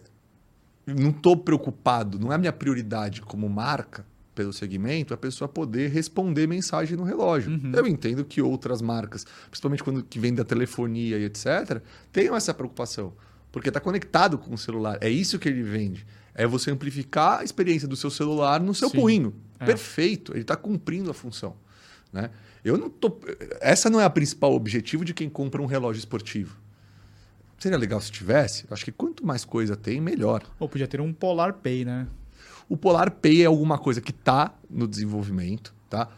não estou preocupado, não é a minha prioridade como marca pelo segmento a pessoa poder responder mensagem no relógio. Uhum. Eu entendo que outras marcas, principalmente quando que vem da telefonia e etc., tenham essa preocupação, porque está conectado com o celular. É isso que ele vende. É você amplificar a experiência do seu celular no seu Sim. punho. É. Perfeito, ele está cumprindo a função. Né? Eu não tô. Essa não é a principal objetivo de quem compra um relógio esportivo. Seria legal se tivesse. Acho que quanto mais coisa tem, melhor. Ou podia ter um Polar Pay, né? O Polar Pay é alguma coisa que está no desenvolvimento, tá?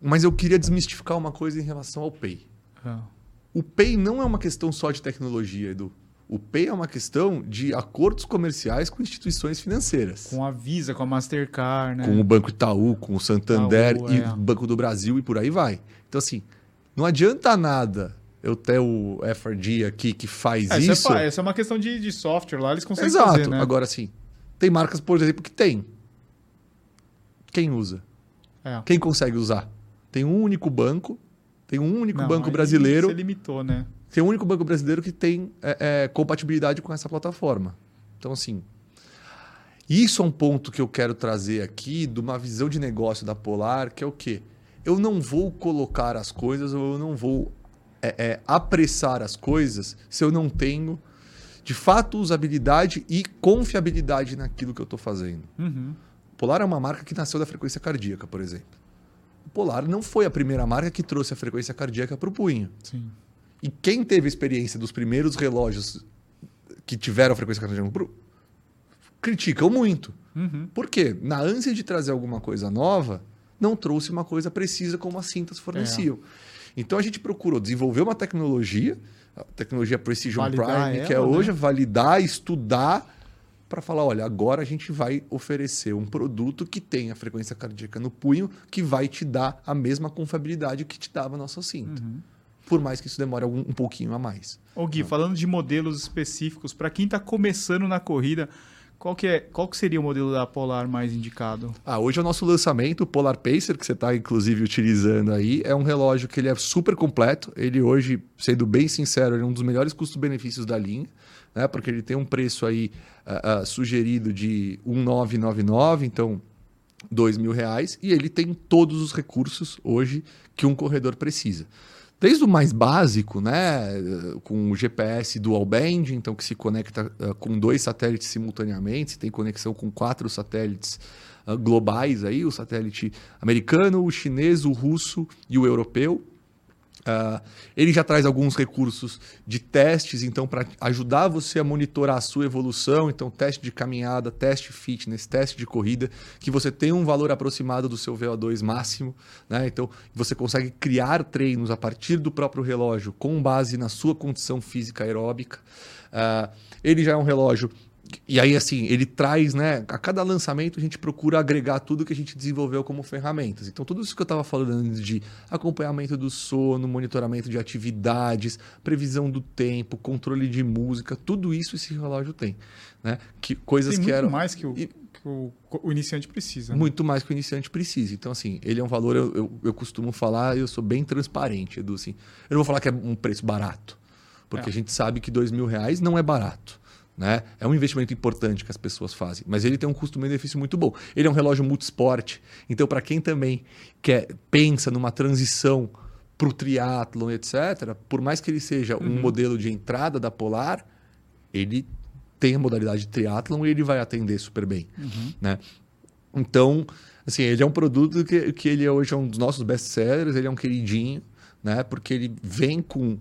Mas eu queria desmistificar uma coisa em relação ao Pay. Ah, O Pay não é uma questão só de tecnologia, Edu. O Pay é uma questão de acordos comerciais com instituições financeiras. Com a Visa, com a Mastercard, né? com o Banco Itaú, com o Santander Itaú, e é. o Banco do Brasil e por aí vai. Então, assim, não adianta nada eu ter o FRD aqui que faz É, isso. isso. é, essa é uma questão de, de software lá, eles conseguem Exato. fazer, né? Agora, assim, tem marcas, por exemplo, que tem. Quem usa? É. Quem consegue usar? Tem um único banco, tem um único Não, banco brasileiro, Você limitou, né? Tem um único banco brasileiro que tem é, é, compatibilidade com essa plataforma. Então, assim, isso é um ponto que eu quero trazer aqui de uma visão de negócio da Polar, que é o quê? Eu não vou colocar as coisas ou eu não vou é, é, apressar as coisas se eu não tenho, de fato, usabilidade e confiabilidade naquilo que eu estou fazendo. Uhum. Polar é uma marca que nasceu da frequência cardíaca, por exemplo. O Polar não foi a primeira marca que trouxe a frequência cardíaca para o punho. Sim. E quem teve experiência dos primeiros relógios que tiveram a frequência cardíaca criticam muito. Uhum. Por quê? Na ânsia de trazer alguma coisa nova, não trouxe uma coisa precisa como as cintas forneciam. Então a gente procurou desenvolver uma tecnologia, a tecnologia Precision Validar Prime, que é ela, né? hoje, validar, estudar, para falar: olha, agora a gente vai oferecer um produto que tem a frequência cardíaca no punho, que vai te dar a mesma confiabilidade que te dava a nossa cinta. Uhum. Por mais que isso demore algum, um pouquinho a mais. Ô Gui, falando de modelos específicos, para quem tá começando na corrida, qual que, é, qual que seria o modelo da Polar mais indicado? Ah, hoje é o nosso lançamento, o Polar Pacer, que você está inclusive utilizando aí. É um relógio que ele é super completo. Ele hoje, sendo bem sincero, ele é um dos melhores custos-benefícios da linha, né? Porque ele tem um preço aí ah, ah, sugerido de 1,999, então dois mil reais, e ele tem todos os recursos hoje que um corredor precisa. Desde o mais básico, né, com o GPS dual band, então que se conecta eh, com dois satélites simultaneamente, tem conexão com quatro satélites ah, globais aí, o satélite americano, o chinês, o russo e o europeu. Ah, ele já traz alguns recursos de testes, então, para ajudar você a monitorar a sua evolução. Então, teste de caminhada, teste fitness, teste de corrida, que você tem um valor aproximado do seu VO2 máximo. Né? Então, você consegue criar treinos a partir do próprio relógio com base na sua condição física aeróbica. Ah, ele já é um relógio e aí, assim, ele traz, né? A cada lançamento a gente procura agregar tudo que a gente desenvolveu como ferramentas. Então, tudo isso que eu estava falando de acompanhamento do sono, monitoramento de atividades, previsão do tempo, controle de música, tudo isso esse relógio tem. Né? Que, coisas Tem que muito eram. mais que o, E- que o, o iniciante precisa. né? Muito mais que o iniciante precisa. Então, assim, ele é um valor, eu, eu, eu costumo falar, eu sou bem transparente, Edu. Assim, eu não vou falar que é um preço barato, porque É. a gente sabe que dois mil reais não é barato. Né? É um investimento importante que as pessoas fazem, mas ele tem um custo-benefício muito bom. Ele é um relógio multisport, então para quem também quer pensa numa transição para o triatlon, etc., por mais que ele seja um modelo de entrada da Polar, ele tem a modalidade de triatlon e ele vai atender super bem. Né? Então, assim, ele é um produto que, que ele hoje é um dos nossos best-sellers, ele é um queridinho, né? Porque ele vem com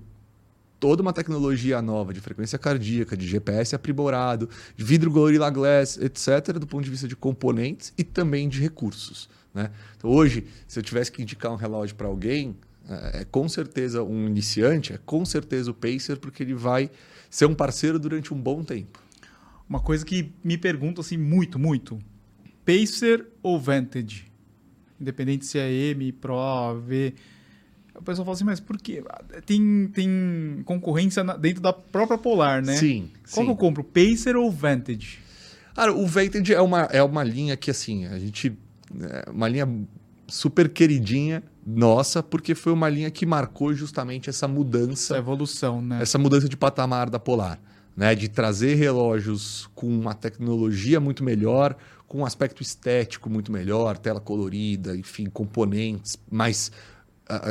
toda uma tecnologia nova de frequência cardíaca, de GPS aprimorado, de vidro Gorilla Glass, etc., do ponto de vista de componentes e também de recursos. Né? Então, hoje, se eu tivesse que indicar um relógio para alguém, é, é com certeza um iniciante, é com certeza o Pacer, porque ele vai ser um parceiro durante um bom tempo. Uma coisa que me pergunto assim muito, muito. Pacer ou Vantage? Independente se é M, Pro, V. O pessoal fala assim, mas por quê? Tem, tem concorrência dentro da própria Polar, né? Sim. Qual sim. que eu compro, Pacer ou Vantage? Cara, o Vantage é uma, é uma linha que, assim, a gente. É uma linha super queridinha nossa, porque foi uma linha que marcou justamente essa mudança. Essa evolução, né? Essa mudança de patamar da Polar. Né? De trazer relógios com uma tecnologia muito melhor, com um aspecto estético muito melhor, tela colorida, enfim, componentes mais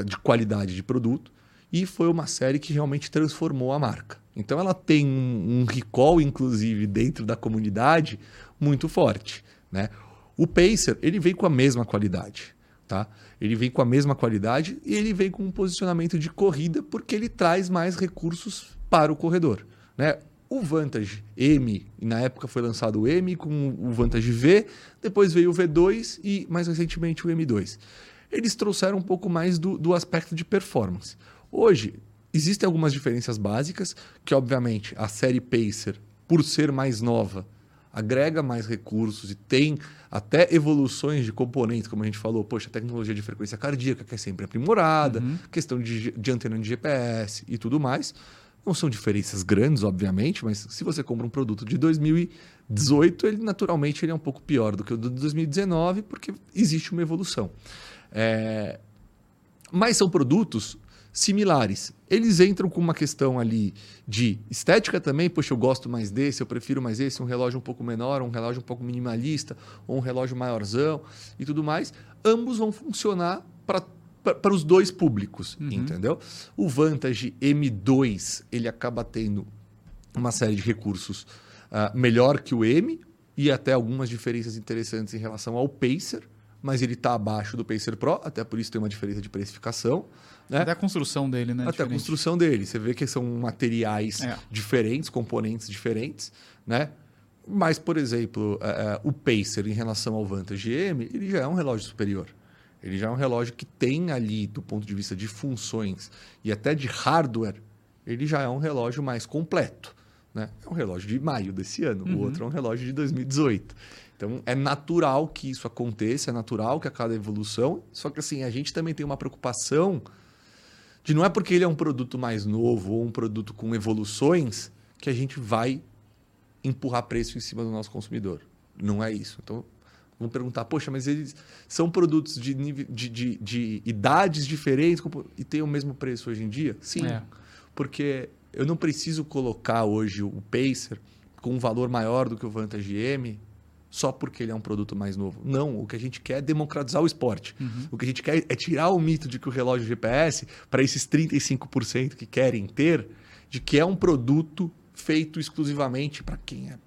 de qualidade de produto. E foi uma série que realmente transformou a marca. Então ela tem um, um recall, inclusive, dentro da comunidade muito forte. Né? O Pacer, ele vem com a mesma qualidade. Tá? Ele vem com a mesma qualidade e ele vem com um posicionamento de corrida porque ele traz mais recursos para o corredor. Né? O Vantage M, na época foi lançado o M com o Vantage V, depois veio o V2 e mais recentemente o M2. Eles trouxeram um pouco mais do, do aspecto de performance. Hoje, existem algumas diferenças básicas, que obviamente a série Pacer, por ser mais nova, agrega mais recursos e tem até evoluções de componentes, como a gente falou, poxa, a tecnologia de frequência cardíaca que é sempre aprimorada, uhum. questão de, de antena de GPS e tudo mais. Não são diferenças grandes, obviamente, mas se você compra um produto de 2018, ele naturalmente ele é um pouco pior do que o de 2019, porque existe uma evolução. É... Mas são produtos similares. Eles entram com uma questão ali de estética também, poxa, eu gosto mais desse, eu prefiro mais esse, um relógio um pouco menor, um relógio um pouco minimalista, ou um relógio maiorzão e tudo mais. Ambos vão funcionar para para os dois públicos, uhum. entendeu? O Vantage M2 ele acaba tendo uma série de recursos uh, melhor que o M e até algumas diferenças interessantes em relação ao Pacer, mas ele está abaixo do Pacer Pro, até por isso tem uma diferença de precificação. Né? Até a construção dele, né? Até diferente. a construção dele. Você vê que são materiais é. diferentes, componentes diferentes, né? Mas, por exemplo, uh, uh, o Pacer em relação ao Vantage M, ele já é um relógio superior. Ele já é um relógio que tem ali, do ponto de vista de funções e até de hardware, ele já é um relógio mais completo. Né? É um relógio de maio desse ano, uhum. o outro é um relógio de 2018. Então é natural que isso aconteça, é natural que a cada evolução. Só que assim, a gente também tem uma preocupação de não é porque ele é um produto mais novo ou um produto com evoluções que a gente vai empurrar preço em cima do nosso consumidor. Não é isso. Então Vão perguntar, poxa, mas eles são produtos de, de, de, de idades diferentes e têm o mesmo preço hoje em dia? Sim. É. Porque eu não preciso colocar hoje o Pacer com um valor maior do que o Vantage M só porque ele é um produto mais novo. Não, o que a gente quer é democratizar o esporte. Uhum. O que a gente quer é tirar o mito de que o relógio GPS, para esses 35% que querem ter, de que é um produto feito exclusivamente para quem é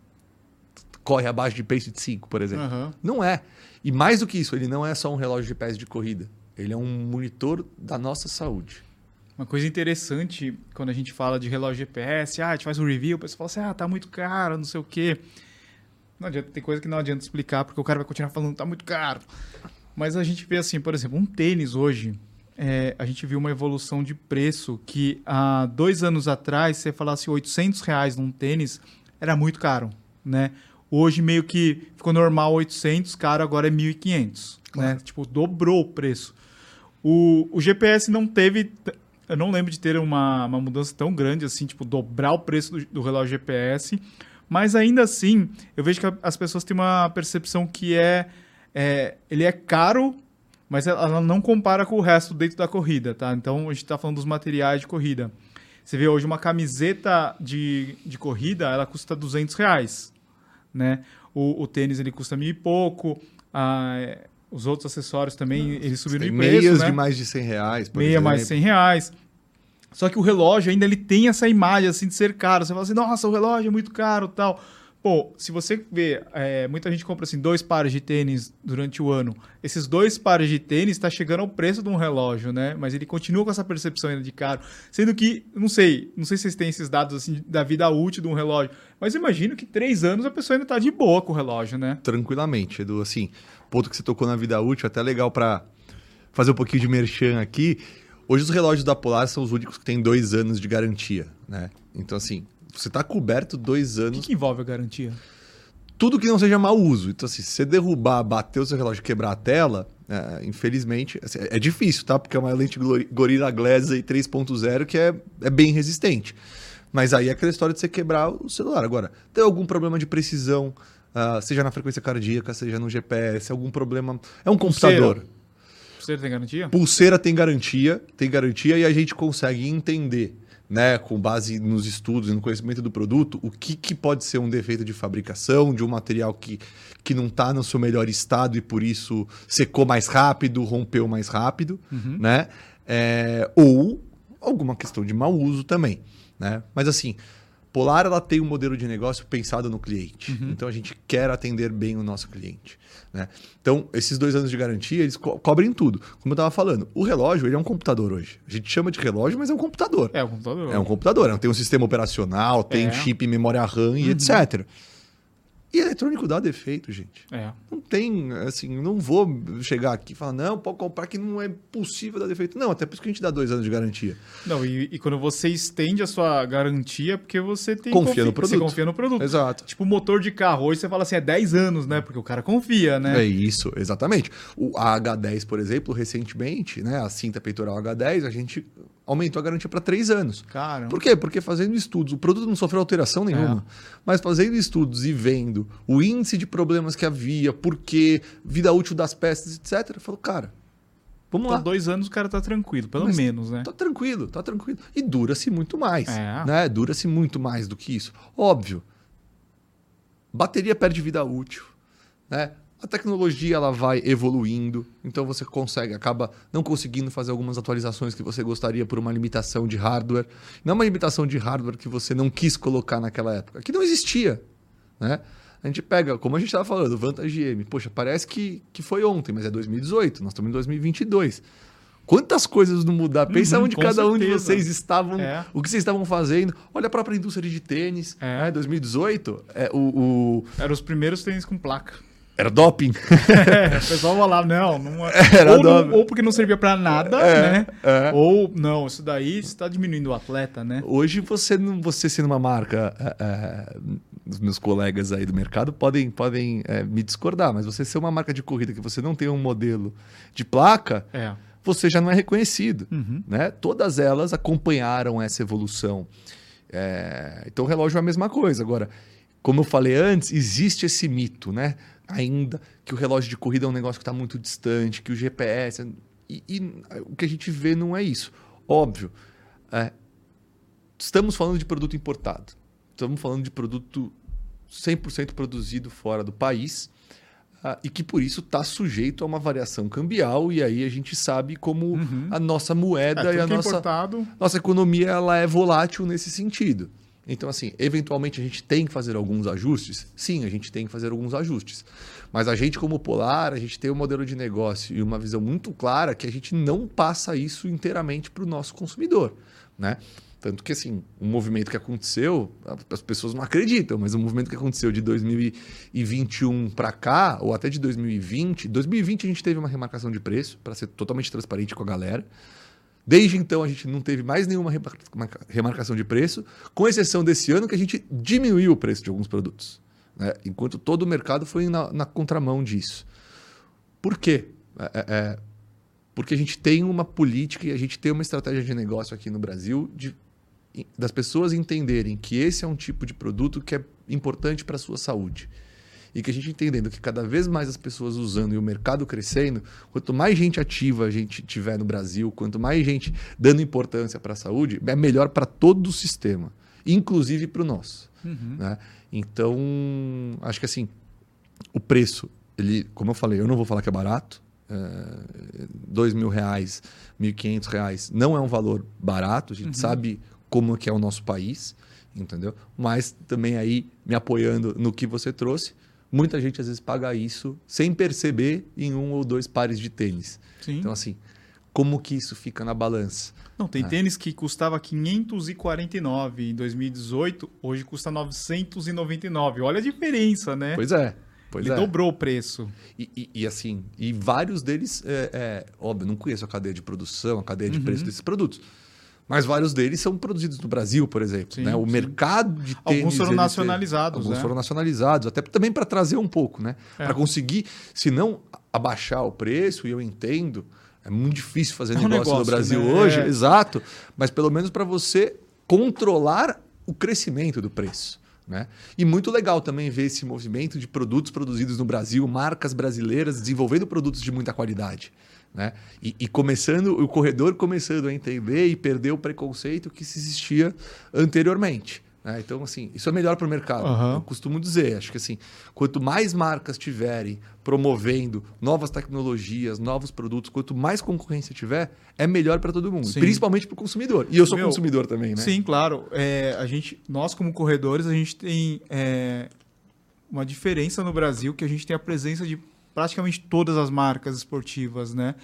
corre abaixo de pace de 5, por exemplo. Uhum. Não é. E mais do que isso, ele não é só um relógio de pés de corrida. Ele é um monitor da nossa saúde. Uma coisa interessante quando a gente fala de relógio GPS, ah, a gente faz um review, o pessoal fala assim, ah, tá muito caro, não sei o quê. Não adianta, tem coisa que não adianta explicar, porque o cara vai continuar falando, tá muito caro. Mas a gente vê assim, por exemplo, um tênis hoje, é, a gente viu uma evolução de preço que há dois anos atrás, se você falasse 800 reais num tênis, era muito caro, né? Hoje meio que ficou normal 800, caro agora é 1.500, claro. né? Tipo, dobrou o preço. O, o GPS não teve, eu não lembro de ter uma, uma mudança tão grande assim, tipo, dobrar o preço do, do relógio GPS, mas ainda assim, eu vejo que as pessoas têm uma percepção que é, é ele é caro, mas ela não compara com o resto dentro da corrida, tá? Então a gente está falando dos materiais de corrida. Você vê hoje uma camiseta de, de corrida, ela custa 200 reais né? O, o tênis ele custa mil e pouco, ah, os outros acessórios também eles subiram de preço, meias né? de mais de 100 reais, por Meia exemplo. mais de 100 reais. Só que o relógio ainda ele tem essa imagem assim de ser caro. Você fala assim, nossa, o relógio é muito caro tal. Pô, se você vê, é, muita gente compra assim dois pares de tênis durante o ano. Esses dois pares de tênis está chegando ao preço de um relógio, né? Mas ele continua com essa percepção ainda de caro. Sendo que, não sei, não sei se vocês têm esses dados assim da vida útil de um relógio, mas imagino que três anos a pessoa ainda está de boa com o relógio, né? Tranquilamente, Edu. Assim, ponto que você tocou na vida útil, até legal para fazer um pouquinho de merchan aqui. Hoje os relógios da Polar são os únicos que têm dois anos de garantia, né? Então, assim, você está coberto dois O anos. que, que envolve a garantia? Tudo que não seja mau uso. Então, assim, se você derrubar, bater o seu relógio e quebrar a tela, é, infelizmente, assim, é difícil, tá? Porque é uma lente Gorilla Glass aí 3.0 que é, é bem resistente. Mas aí é aquela história de você quebrar o celular. Agora, tem algum problema de precisão, ah, seja na frequência cardíaca, seja no GPS, algum problema. É um Pulseira. Você tem garantia? Pulseira tem garantia, tem garantia e a gente consegue entender, né, com base nos estudos e no conhecimento do produto, o que, que pode ser um defeito de fabricação, de um material que, que não está no seu melhor estado e por isso secou mais rápido, rompeu mais rápido, né? É, ou alguma questão de mau uso também, né? Mas assim, Polar ela tem um modelo de negócio pensado no cliente. Então a gente quer atender bem o nosso cliente. Né? Então, esses dois anos de garantia, eles co- cobrem tudo. Como eu estava falando, o relógio ele é um computador hoje. A gente chama de relógio, mas é um computador. É, o computador. É um computador. Não tem um sistema operacional, tem É. chip, memória RAM e etc. E eletrônico dá defeito, gente. É. Não tem, assim, não vou chegar aqui e falar, não, pode comprar que não é possível dar defeito. Não, até por isso que a gente dá dois anos de garantia. Não, e, e quando você estende a sua garantia, é porque você tem Confia no Você produto. confia no produto. Exato. Tipo, motor de carro, hoje você fala assim, é 10 anos, né? Porque o cara confia, né? É isso, exatamente. O a H10, por exemplo, recentemente, né, a cinta peitoral H10, a gente aumentou a garantia para três anos. Cara, Por quê? Porque fazendo estudos, o produto não sofreu alteração nenhuma, mas fazendo estudos e vendo o índice de problemas que havia, por quê, vida útil das peças, etc., falou, cara, vamos então lá. dois anos o cara tá tranquilo, pelo Mas menos, né? Tá tranquilo, tá tranquilo. E dura-se muito mais. É. Né? Dura-se muito mais do que isso. Óbvio. Bateria perde vida útil. Né? A tecnologia ela vai evoluindo, então você consegue, acaba não conseguindo fazer algumas atualizações que você gostaria por uma limitação de hardware. Não uma limitação de hardware que você não quis colocar naquela época, que não existia. Né? A gente pega, como a gente estava falando, Vantage M. Poxa, parece que, que foi ontem, mas é 2018, nós estamos em 2022. Quantas coisas não mudar? Pensa Uhum, onde cada um de certeza. vocês estavam, É. o que vocês estavam fazendo. Olha a própria indústria de tênis. É. né? 2018, é, o, o- Eram os primeiros tênis com placa. Era doping. É, o pessoal lá, não, não é. Era ou, não- dobro. ou porque não servia pra nada, É, né? é. Ou, não, isso daí está diminuindo o atleta, né? Hoje você não- você sendo uma marca, é, é, os meus colegas aí do mercado podem podem é, me discordar, mas você ser uma marca de corrida que você não tem um modelo de placa, você já não é reconhecido. Uhum. né? Todas elas acompanharam essa evolução. Então o relógio é a mesma coisa. Agora, como eu falei antes, existe esse mito, né? Ainda que o relógio de corrida é um negócio que está muito distante, que o GPS. é- E, e o que a gente vê não é isso. Óbvio, é, estamos falando de produto importado. Estamos falando de produto 100% produzido fora do país. ah, e que por isso está sujeito a uma variação cambial, e aí a gente sabe como Uhum. a nossa É, moeda tudo e a é nossa, nossa economia ela é volátil nesse sentido. Então, assim, eventualmente a gente tem que fazer alguns ajustes? Sim, a gente tem que fazer alguns ajustes. Mas a gente, como Polar, a gente tem um modelo de negócio e uma visão muito clara que a gente não passa isso inteiramente para o nosso consumidor. Né? Tanto que, assim, um movimento que aconteceu, as pessoas não acreditam, mas o movimento que aconteceu de 2021 para cá, ou até de 2020, 2020 a gente teve uma remarcação de preço, para ser totalmente transparente com a galera. Desde então a gente não teve mais nenhuma remar- remarcação de preço, com exceção desse ano que a gente diminuiu o preço de alguns produtos, né? enquanto todo o mercado foi na, na contramão disso. Por quê? É- é- é porque a gente tem uma política e a gente tem uma estratégia de negócio aqui no Brasil de, das pessoas entenderem que esse é um tipo de produto que é importante para a sua saúde. E que a gente entendendo que cada vez mais as pessoas usando e o mercado crescendo, quanto mais gente ativa a gente tiver no Brasil, quanto mais gente dando importância para a saúde, é melhor para todo o sistema, inclusive para o nosso. Uhum. Né? Então, acho que assim, o preço, ele, como eu falei, eu não vou falar que é barato. É, dois mil reais, mil quinhentos reais não é um valor barato. A gente sabe como que é o nosso país, entendeu? Mas também aí me apoiando no que você trouxe, muita gente às vezes paga isso sem perceber em um ou dois pares de tênis. Sim. Então assim, como que isso fica na balança? Não, tem É. tênis que custava 549 em 2018, hoje custa 999. Olha a diferença, né? Pois é. Pois Ele é. dobrou o preço. E, e- e, assim, e vários deles, é, é, óbvio, não conheço a cadeia de produção, a cadeia de Uhum. preço desses produtos. Mas vários deles são produzidos no Brasil, por exemplo. Sim, né? O sim. mercado de tênis... Alguns foram nacionalizados, Alguns né? foram nacionalizados, até também para trazer um pouco, né? É. Para conseguir, se não abaixar o preço, e eu entendo, é muito difícil fazer É um negócio, no negócio, Brasil né? hoje, É. exato, mas pelo menos para você controlar o crescimento do preço. Né? E muito legal também ver esse movimento de produtos produzidos no Brasil, marcas brasileiras desenvolvendo produtos de muita qualidade. Né? E, e começando, o corredor começando a entender e perder o preconceito que se existia anteriormente. Né? Então, assim, isso é melhor para o mercado. Aham. Eu costumo dizer, acho que assim, quanto mais marcas tiverem promovendo novas tecnologias, novos produtos, quanto mais concorrência tiver, é melhor para todo mundo, Sim. principalmente para o consumidor. E eu sou Meu, consumidor também, né? Sim, claro. É, a gente, nós, como corredores, a gente tem é, uma diferença no Brasil que a gente tem a presença de praticamente todas as marcas esportivas, né?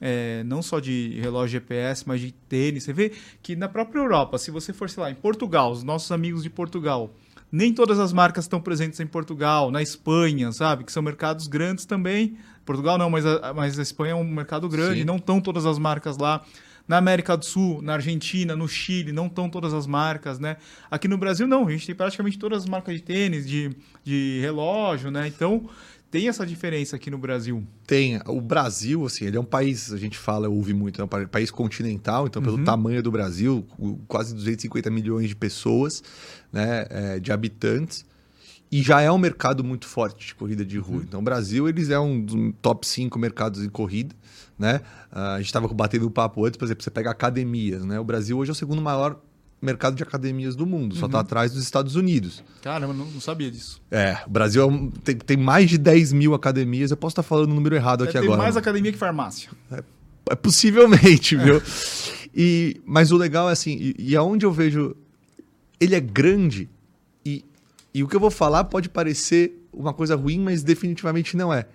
É, não só de relógio GPS, mas de tênis. Você vê que na própria Europa, se você for, sei lá, em Portugal, os nossos amigos de Portugal, nem todas as marcas estão presentes em Portugal, na Espanha, sabe? Que são mercados grandes também. Portugal não, mas a, mas a Espanha é um mercado grande, Sim. não estão todas as marcas lá. Na América do Sul, na Argentina, no Chile, não estão todas as marcas, né? Aqui no Brasil, não. A gente tem praticamente todas as marcas de tênis, de, de relógio, né? Então, tem essa diferença aqui no Brasil. Tem. O Brasil, assim, ele é um país, a gente fala, ouve muito, é um pa- país continental, então, pelo Uhum. tamanho do Brasil, quase 250 milhões de pessoas, né, é, de habitantes, e já é um mercado muito forte de corrida de Uhum. rua. Então, o Brasil, eles é um dos top 5 mercados em corrida, né? Ah, a gente estava batendo um papo antes, por exemplo, você pega academias, né? O Brasil hoje é o segundo maior mercado de academias do mundo, só Uhum. está atrás dos Estados Unidos. Caramba, não, não sabia disso. É, o Brasil é um- tem, tem mais de 10 mil academias, eu posso estar falando o número errado aqui Tem agora. mais academia que farmácia. É possivelmente, viu? E, mas o legal é assim, e, e aonde eu vejo. Ele é grande e, e o que eu vou falar pode parecer uma coisa ruim, mas definitivamente não é.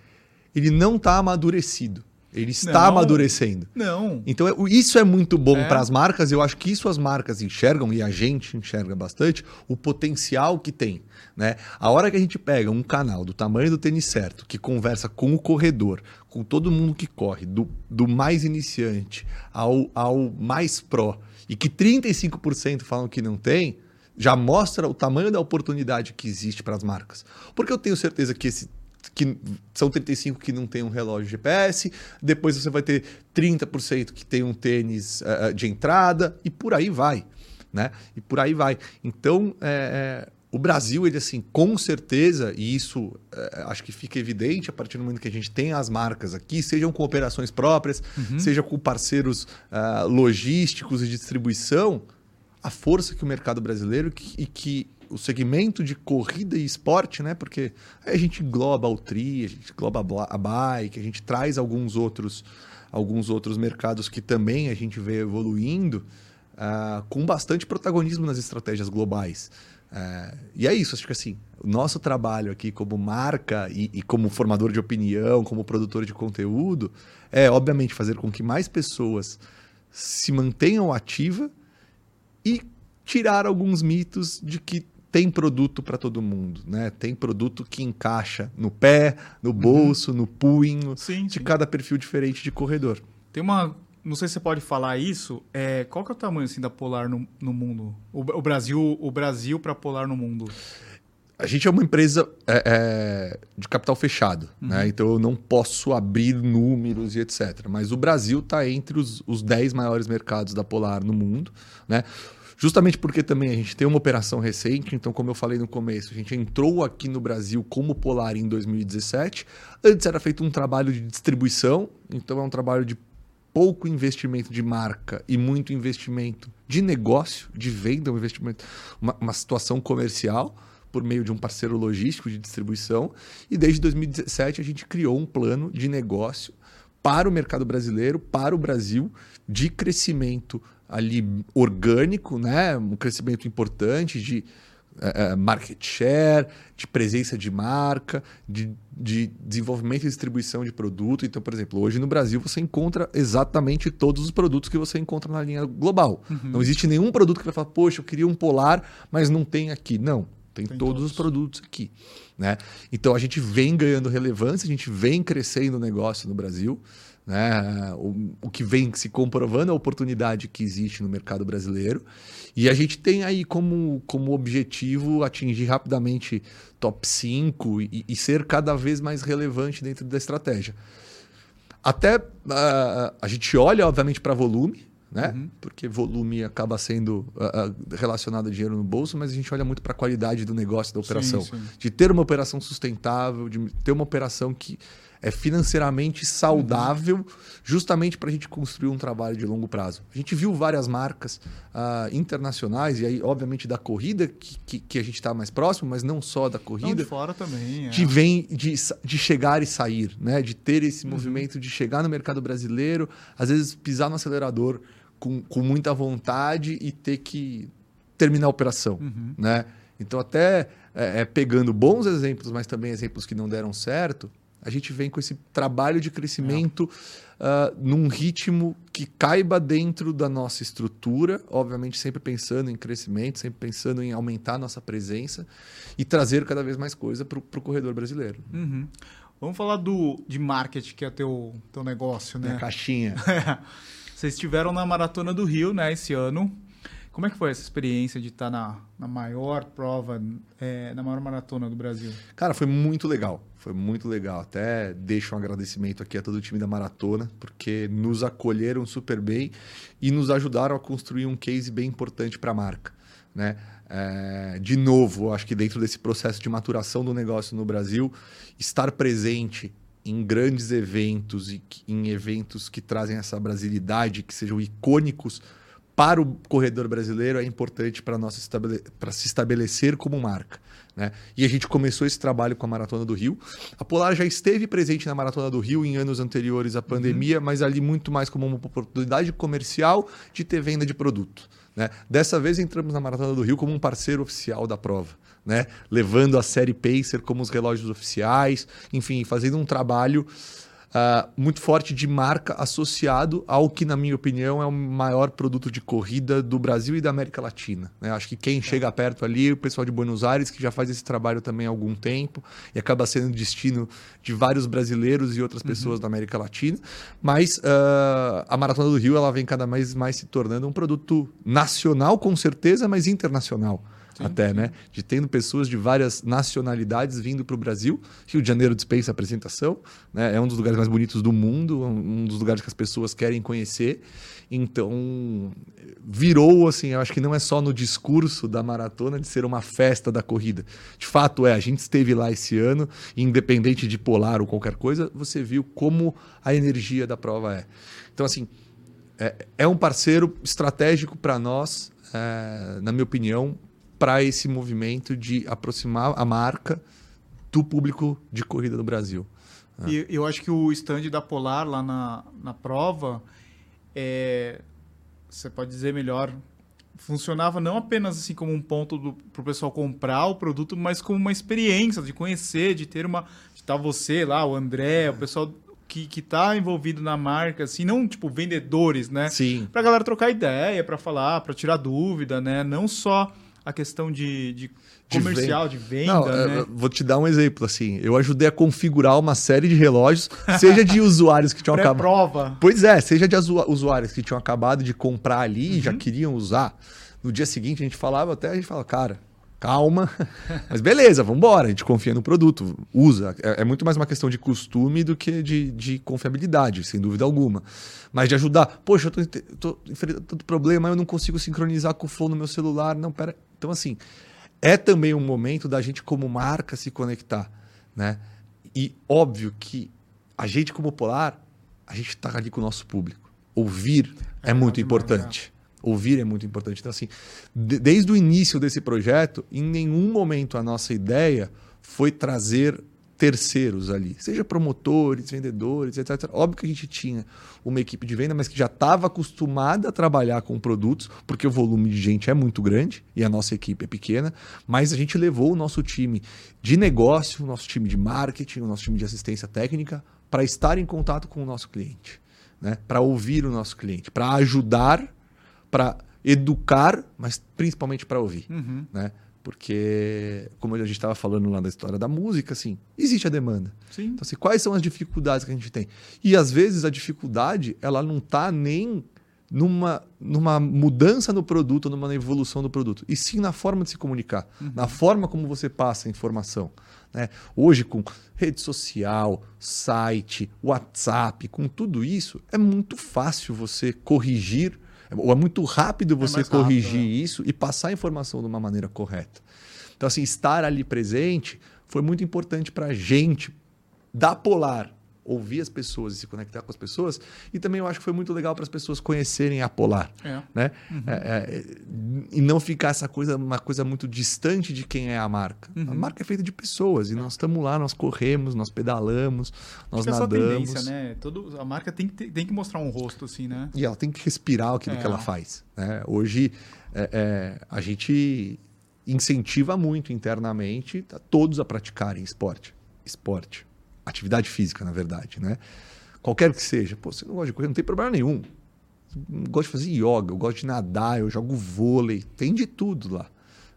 Ele não está amadurecido. Ele está Não. amadurecendo. Não. Então, é- isso é muito bom É. para as marcas. Eu acho que isso as marcas enxergam e a gente enxerga bastante o potencial que tem. Né? A hora que a gente pega um canal do tamanho do tênis certo, que conversa com o corredor, com todo mundo que corre, do, do mais iniciante ao, ao mais pró, e que 35% falam que não tem, já mostra o tamanho da oportunidade que existe para as marcas. Porque eu tenho certeza que esse que são 35 que não tem um relógio GPS, depois você vai ter 30% que tem um tênis eh, de entrada e por aí vai, né? E por aí vai. Então, eh, eh, o Brasil, ele assim, com certeza, e isso eh, acho que fica evidente a partir do momento que a gente tem as marcas aqui, sejam com operações próprias, seja com parceiros ah, logísticos e de distribuição, a força que o mercado brasileiro e que o segmento de corrida e esporte, né? Porque a gente engloba o tri, a gente engloba a bike, a gente traz alguns outros, alguns outros mercados que também a gente vê evoluindo ah, com bastante protagonismo nas estratégias globais. Ah, e é isso, acho que assim, o nosso trabalho aqui como marca e, e como formador de opinião, como produtor de conteúdo, é obviamente fazer com que mais pessoas se mantenham ativa e tirar alguns mitos de que tem produto para todo mundo, né? Tem produto que encaixa no pé, no bolso, no punho, Sim, de sim. cada perfil diferente de corredor. Tem uma. Não sei se você pode falar isso. É, qual que é o tamanho assim, da Polar no, no mundo? O, o Brasil, o Brasil para Polar no mundo. A gente é uma empresa é, é, de capital fechado, né? Então eu não posso abrir números e etc. Mas o Brasil está entre os, os 10 maiores mercados da Polar no mundo, né? Justamente porque também a gente tem uma operação recente, então, como eu falei no começo, a gente entrou aqui no Brasil como Polar em 2017. Antes era feito um trabalho de distribuição, então é um trabalho de pouco investimento de marca e muito investimento de negócio, de venda, um investimento, uma, uma situação comercial por meio de um parceiro logístico de distribuição. E desde 2017 a gente criou um plano de negócio para o mercado brasileiro, para o Brasil, de crescimento ali orgânico, né? um crescimento importante de eh, market share, de presença de marca, de, de desenvolvimento e distribuição de produto. Então, por exemplo, hoje no Brasil você encontra exatamente todos os produtos que você encontra na linha global. Não existe nenhum produto que vai falar, poxa, eu queria um polar, mas não tem aqui. Não, tem, Tem todos, todos. os produtos aqui. Né? Então a gente vem ganhando relevância, a gente vem crescendo o negócio no Brasil. Né? O, o que vem se comprovando a oportunidade que existe no mercado brasileiro. E a gente tem aí como, como objetivo atingir rapidamente top 5 e, e ser cada vez mais relevante dentro da estratégia. Até uh, a gente olha, obviamente, para volume, né? Uhum. Porque volume acaba sendo uh, relacionado a dinheiro no bolso, mas a gente olha muito para a qualidade do negócio, da operação. Sim, sim. De ter uma operação sustentável, de ter uma operação que é financeiramente saudável, justamente para a gente construir um trabalho de longo prazo. A gente viu várias marcas uh, internacionais, e aí, obviamente, da corrida, que, que, que a gente está mais próximo, mas não só da corrida. Não, de fora também. É. De, vem, de, de chegar e sair, né? de ter esse uhum. movimento de chegar no mercado brasileiro, às vezes pisar no acelerador com, com muita vontade e ter que terminar a operação. Uhum. Né? Então, até é, é, pegando bons exemplos, mas também exemplos que não deram certo, a gente vem com esse trabalho de crescimento uh, num ritmo que caiba dentro da nossa estrutura, obviamente sempre pensando em crescimento, sempre pensando em aumentar a nossa presença e trazer cada vez mais coisa para o corredor brasileiro. Uhum. Vamos falar do, de marketing, que é teu, teu negócio, né? Minha caixinha. Vocês estiveram na Maratona do Rio, né, esse ano. Como é que foi essa experiência de estar na, na maior prova, é, na maior maratona do Brasil? Cara, foi muito legal. Foi muito legal. Até deixo um agradecimento aqui a todo o time da maratona, porque nos acolheram super bem e nos ajudaram a construir um case bem importante para a marca. Né? É, de novo, acho que dentro desse processo de maturação do negócio no Brasil, estar presente em grandes eventos e em eventos que trazem essa brasilidade, que sejam icônicos para o corredor brasileiro é importante para estabele se estabelecer como marca. Né? E a gente começou esse trabalho com a Maratona do Rio. A Polar já esteve presente na Maratona do Rio em anos anteriores à uhum. pandemia, uhum. mas ali muito mais como uma oportunidade comercial de ter venda de produto. Né? Dessa vez entramos na Maratona do Rio como um parceiro oficial da prova. Né? Levando a série Pacer como os relógios oficiais, enfim, fazendo um trabalho uh, muito forte de marca associado ao que, na minha opinião, é o maior produto de corrida do Brasil e da América Latina. Né? Acho que quem chega perto ali, o pessoal de Buenos Aires, que já faz esse trabalho também há algum tempo e acaba sendo destino de vários brasileiros e outras uhum. pessoas uhum. da América Latina. Mas uh, a Maratona do Rio ela vem cada vez mais se tornando um produto nacional, com certeza, mas internacional. Sim, até, sim. né? De tendo pessoas de várias nacionalidades vindo para o Brasil. Rio de Janeiro dispensa apresentação, né? É um dos lugares mais bonitos do mundo, um dos lugares que as pessoas querem conhecer. Então, virou assim, eu acho que não é só no discurso da maratona de ser uma festa da corrida. De fato, é, a gente esteve lá esse ano, independente de polar ou qualquer coisa, você viu como a energia da prova é. Então, assim, é, é um parceiro estratégico para nós, é, na minha opinião, para esse movimento de aproximar a marca do público de corrida do Brasil. E eu acho que o stand da Polar lá na, na prova, é, você pode dizer melhor, funcionava não apenas assim como um ponto para o pessoal comprar o produto, mas como uma experiência de conhecer, de ter uma. De estar tá você lá, o André, o pessoal que, que tá envolvido na marca, assim, não tipo vendedores, né? Sim. Pra galera trocar ideia, para falar, para tirar dúvida, né? Não só a questão de, de comercial, de venda. Não, é, né? Vou te dar um exemplo. assim. Eu ajudei a configurar uma série de relógios, seja de usuários que tinham acabado. prova. Pois é, seja de usuários que tinham acabado de comprar ali uhum. e já uhum. queriam usar. No dia seguinte a gente falava, até a gente fala, cara, calma. Mas beleza, vamos embora. A gente confia no produto, usa. É, é, muito mais uma questão de costume do que de, de confiabilidade, sem dúvida alguma. Mas de ajudar. Poxa, eu tô, tô enfrentando tanto problema, eu não consigo sincronizar com o flow no meu celular. Não, pera. Então, assim, é também um momento da gente, como marca, se conectar. Né? E óbvio que a gente, como Polar, a gente está ali com o nosso público. Ouvir é, é muito importante. Ouvir é muito importante. Então, assim, de, desde o início desse projeto, em nenhum momento a nossa ideia foi trazer terceiros ali, seja promotores, vendedores, etc. Óbvio que a gente tinha uma equipe de venda, mas que já estava acostumada a trabalhar com produtos, porque o volume de gente é muito grande e a nossa equipe é pequena, mas a gente levou o nosso time de negócio, o nosso time de marketing, o nosso time de assistência técnica para estar em contato com o nosso cliente, né? para ouvir o nosso cliente, para ajudar para educar, mas principalmente para ouvir. Uhum. Né? Porque, como a gente estava falando lá da história da música, assim, existe a demanda. Sim. Então, assim, quais são as dificuldades que a gente tem? E às vezes a dificuldade, ela não está nem numa, numa mudança no produto, numa evolução do produto, e sim na forma de se comunicar, uhum. na forma como você passa a informação. Né? Hoje, com rede social, site, WhatsApp, com tudo isso, é muito fácil você corrigir ou é muito rápido você é corrigir rápido, é. isso e passar a informação de uma maneira correta. Então, assim, estar ali presente foi muito importante para a gente da Polar, ouvir as pessoas e se conectar com as pessoas. E também eu acho que foi muito legal para as pessoas conhecerem a Polar. É. Né? Uhum. É, é, e não ficar essa coisa, uma coisa muito distante de quem é a marca. Uhum. A marca é feita de pessoas e nós estamos lá, nós corremos, nós pedalamos, nós acho nadamos. Essa tendência, né? Todo, a marca tem que, tem que mostrar um rosto, assim, né? E ela tem que respirar aquilo que ela é. faz. Né? Hoje, é, é, a gente incentiva muito internamente todos a praticarem esporte. Esporte atividade física, na verdade, né? Qualquer que seja. Pô, você não gosta de correr, não tem problema nenhum. Eu gosto de fazer yoga, eu gosto de nadar, eu jogo vôlei, tem de tudo lá,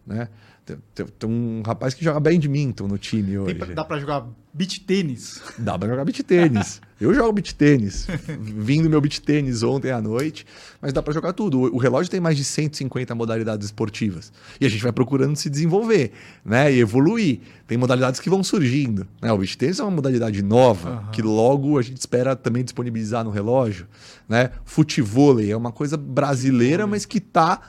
né? Tem, tem, tem um rapaz que joga badminton no time hoje. Pra, dá para jogar beach tênis? Dá para jogar beach tênis. eu jogo beach tênis. Vim do meu beach tênis ontem à noite, mas dá para jogar tudo. O relógio tem mais de 150 modalidades esportivas. E a gente vai procurando se desenvolver, né? E evoluir. Tem modalidades que vão surgindo. Né? O beach tênis é uma modalidade nova, uhum. que logo a gente espera também disponibilizar no relógio. Né? Futevôlei é uma coisa brasileira, mas que está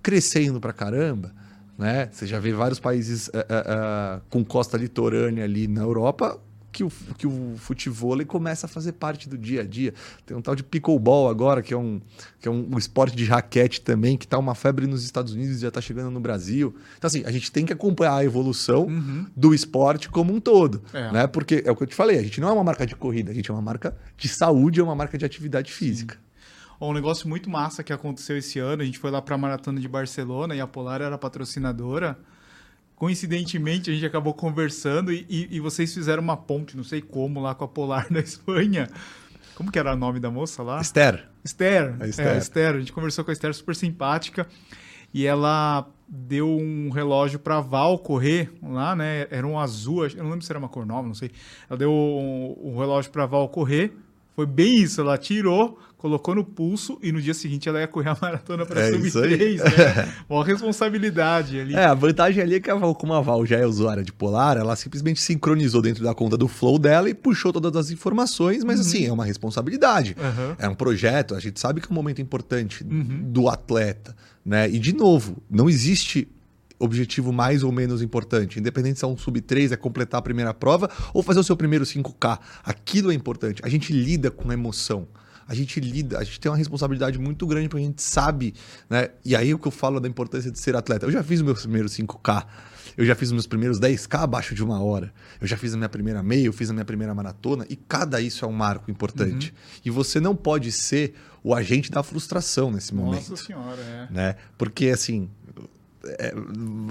crescendo para caramba. Né? Você já vê vários países uh, uh, uh, com costa litorânea ali na Europa que o, que o futebol começa a fazer parte do dia a dia. Tem um tal de pickleball agora, que é um, que é um, um esporte de raquete também, que está uma febre nos Estados Unidos e já está chegando no Brasil. Então, assim, a gente tem que acompanhar a evolução uhum. do esporte como um todo. É. Né? Porque é o que eu te falei, a gente não é uma marca de corrida, a gente é uma marca de saúde, é uma marca de atividade física. Sim um negócio muito massa que aconteceu esse ano, a gente foi lá para a Maratona de Barcelona e a Polar era patrocinadora. Coincidentemente, a gente acabou conversando e, e, e vocês fizeram uma ponte, não sei como, lá com a Polar da Espanha. Como que era o nome da moça lá? Esther. Esther. A Esther. É, Esther. A gente conversou com a Esther, super simpática. E ela deu um relógio para Val correr lá, né? Era um azul, eu não lembro se era uma cor nova, não sei. Ela deu um, um relógio para Val correr. Foi bem isso, ela tirou, colocou no pulso e no dia seguinte ela ia correr a maratona para é sub-3, né? Uma responsabilidade ali. É, a vantagem ali é que a Val, como a Val já é usuária de Polar, ela simplesmente sincronizou dentro da conta do Flow dela e puxou todas as informações, mas uhum. assim, é uma responsabilidade. Uhum. É um projeto, a gente sabe que é um momento importante uhum. do atleta, né? E de novo, não existe objetivo mais ou menos importante. Independente se é um sub-3, é completar a primeira prova ou fazer o seu primeiro 5K. Aquilo é importante. A gente lida com emoção a gente lida, a gente tem uma responsabilidade muito grande porque a gente sabe, né? E aí o que eu falo da importância de ser atleta. Eu já fiz o meu primeiro 5K, eu já fiz os meus primeiros 10K abaixo de uma hora, eu já fiz a minha primeira meia, eu fiz a minha primeira maratona, e cada isso é um marco importante. Uhum. E você não pode ser o agente da frustração nesse Nossa momento. Nossa senhora, é. Né? Porque assim, é,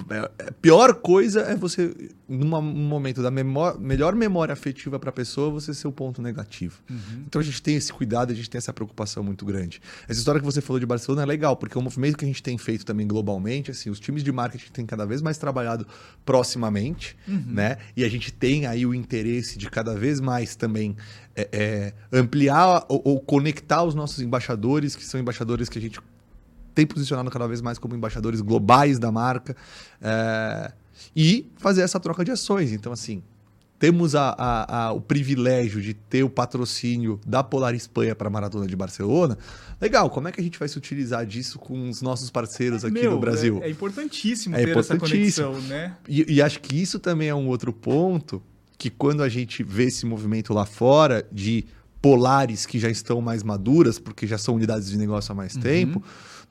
é, a é, pior coisa é você, num momento da memória, melhor memória afetiva para a pessoa, você ser o ponto negativo. Uhum. Então a gente tem esse cuidado, a gente tem essa preocupação muito grande. Essa história que você falou de Barcelona é legal, porque é um movimento que a gente tem feito também globalmente, assim, os times de marketing têm cada vez mais trabalhado proximamente, uhum. né? E a gente tem aí o interesse de cada vez mais também é, é, ampliar ou, ou conectar os nossos embaixadores, que são embaixadores que a gente tem posicionado cada vez mais como embaixadores globais da marca é, e fazer essa troca de ações. Então, assim, temos a, a, a, o privilégio de ter o patrocínio da Polar Espanha para a Maratona de Barcelona. Legal, como é que a gente vai se utilizar disso com os nossos parceiros aqui Meu, no Brasil? É, é importantíssimo é ter importantíssimo. essa conexão, né? E, e acho que isso também é um outro ponto que quando a gente vê esse movimento lá fora de polares que já estão mais maduras, porque já são unidades de negócio há mais uhum. tempo,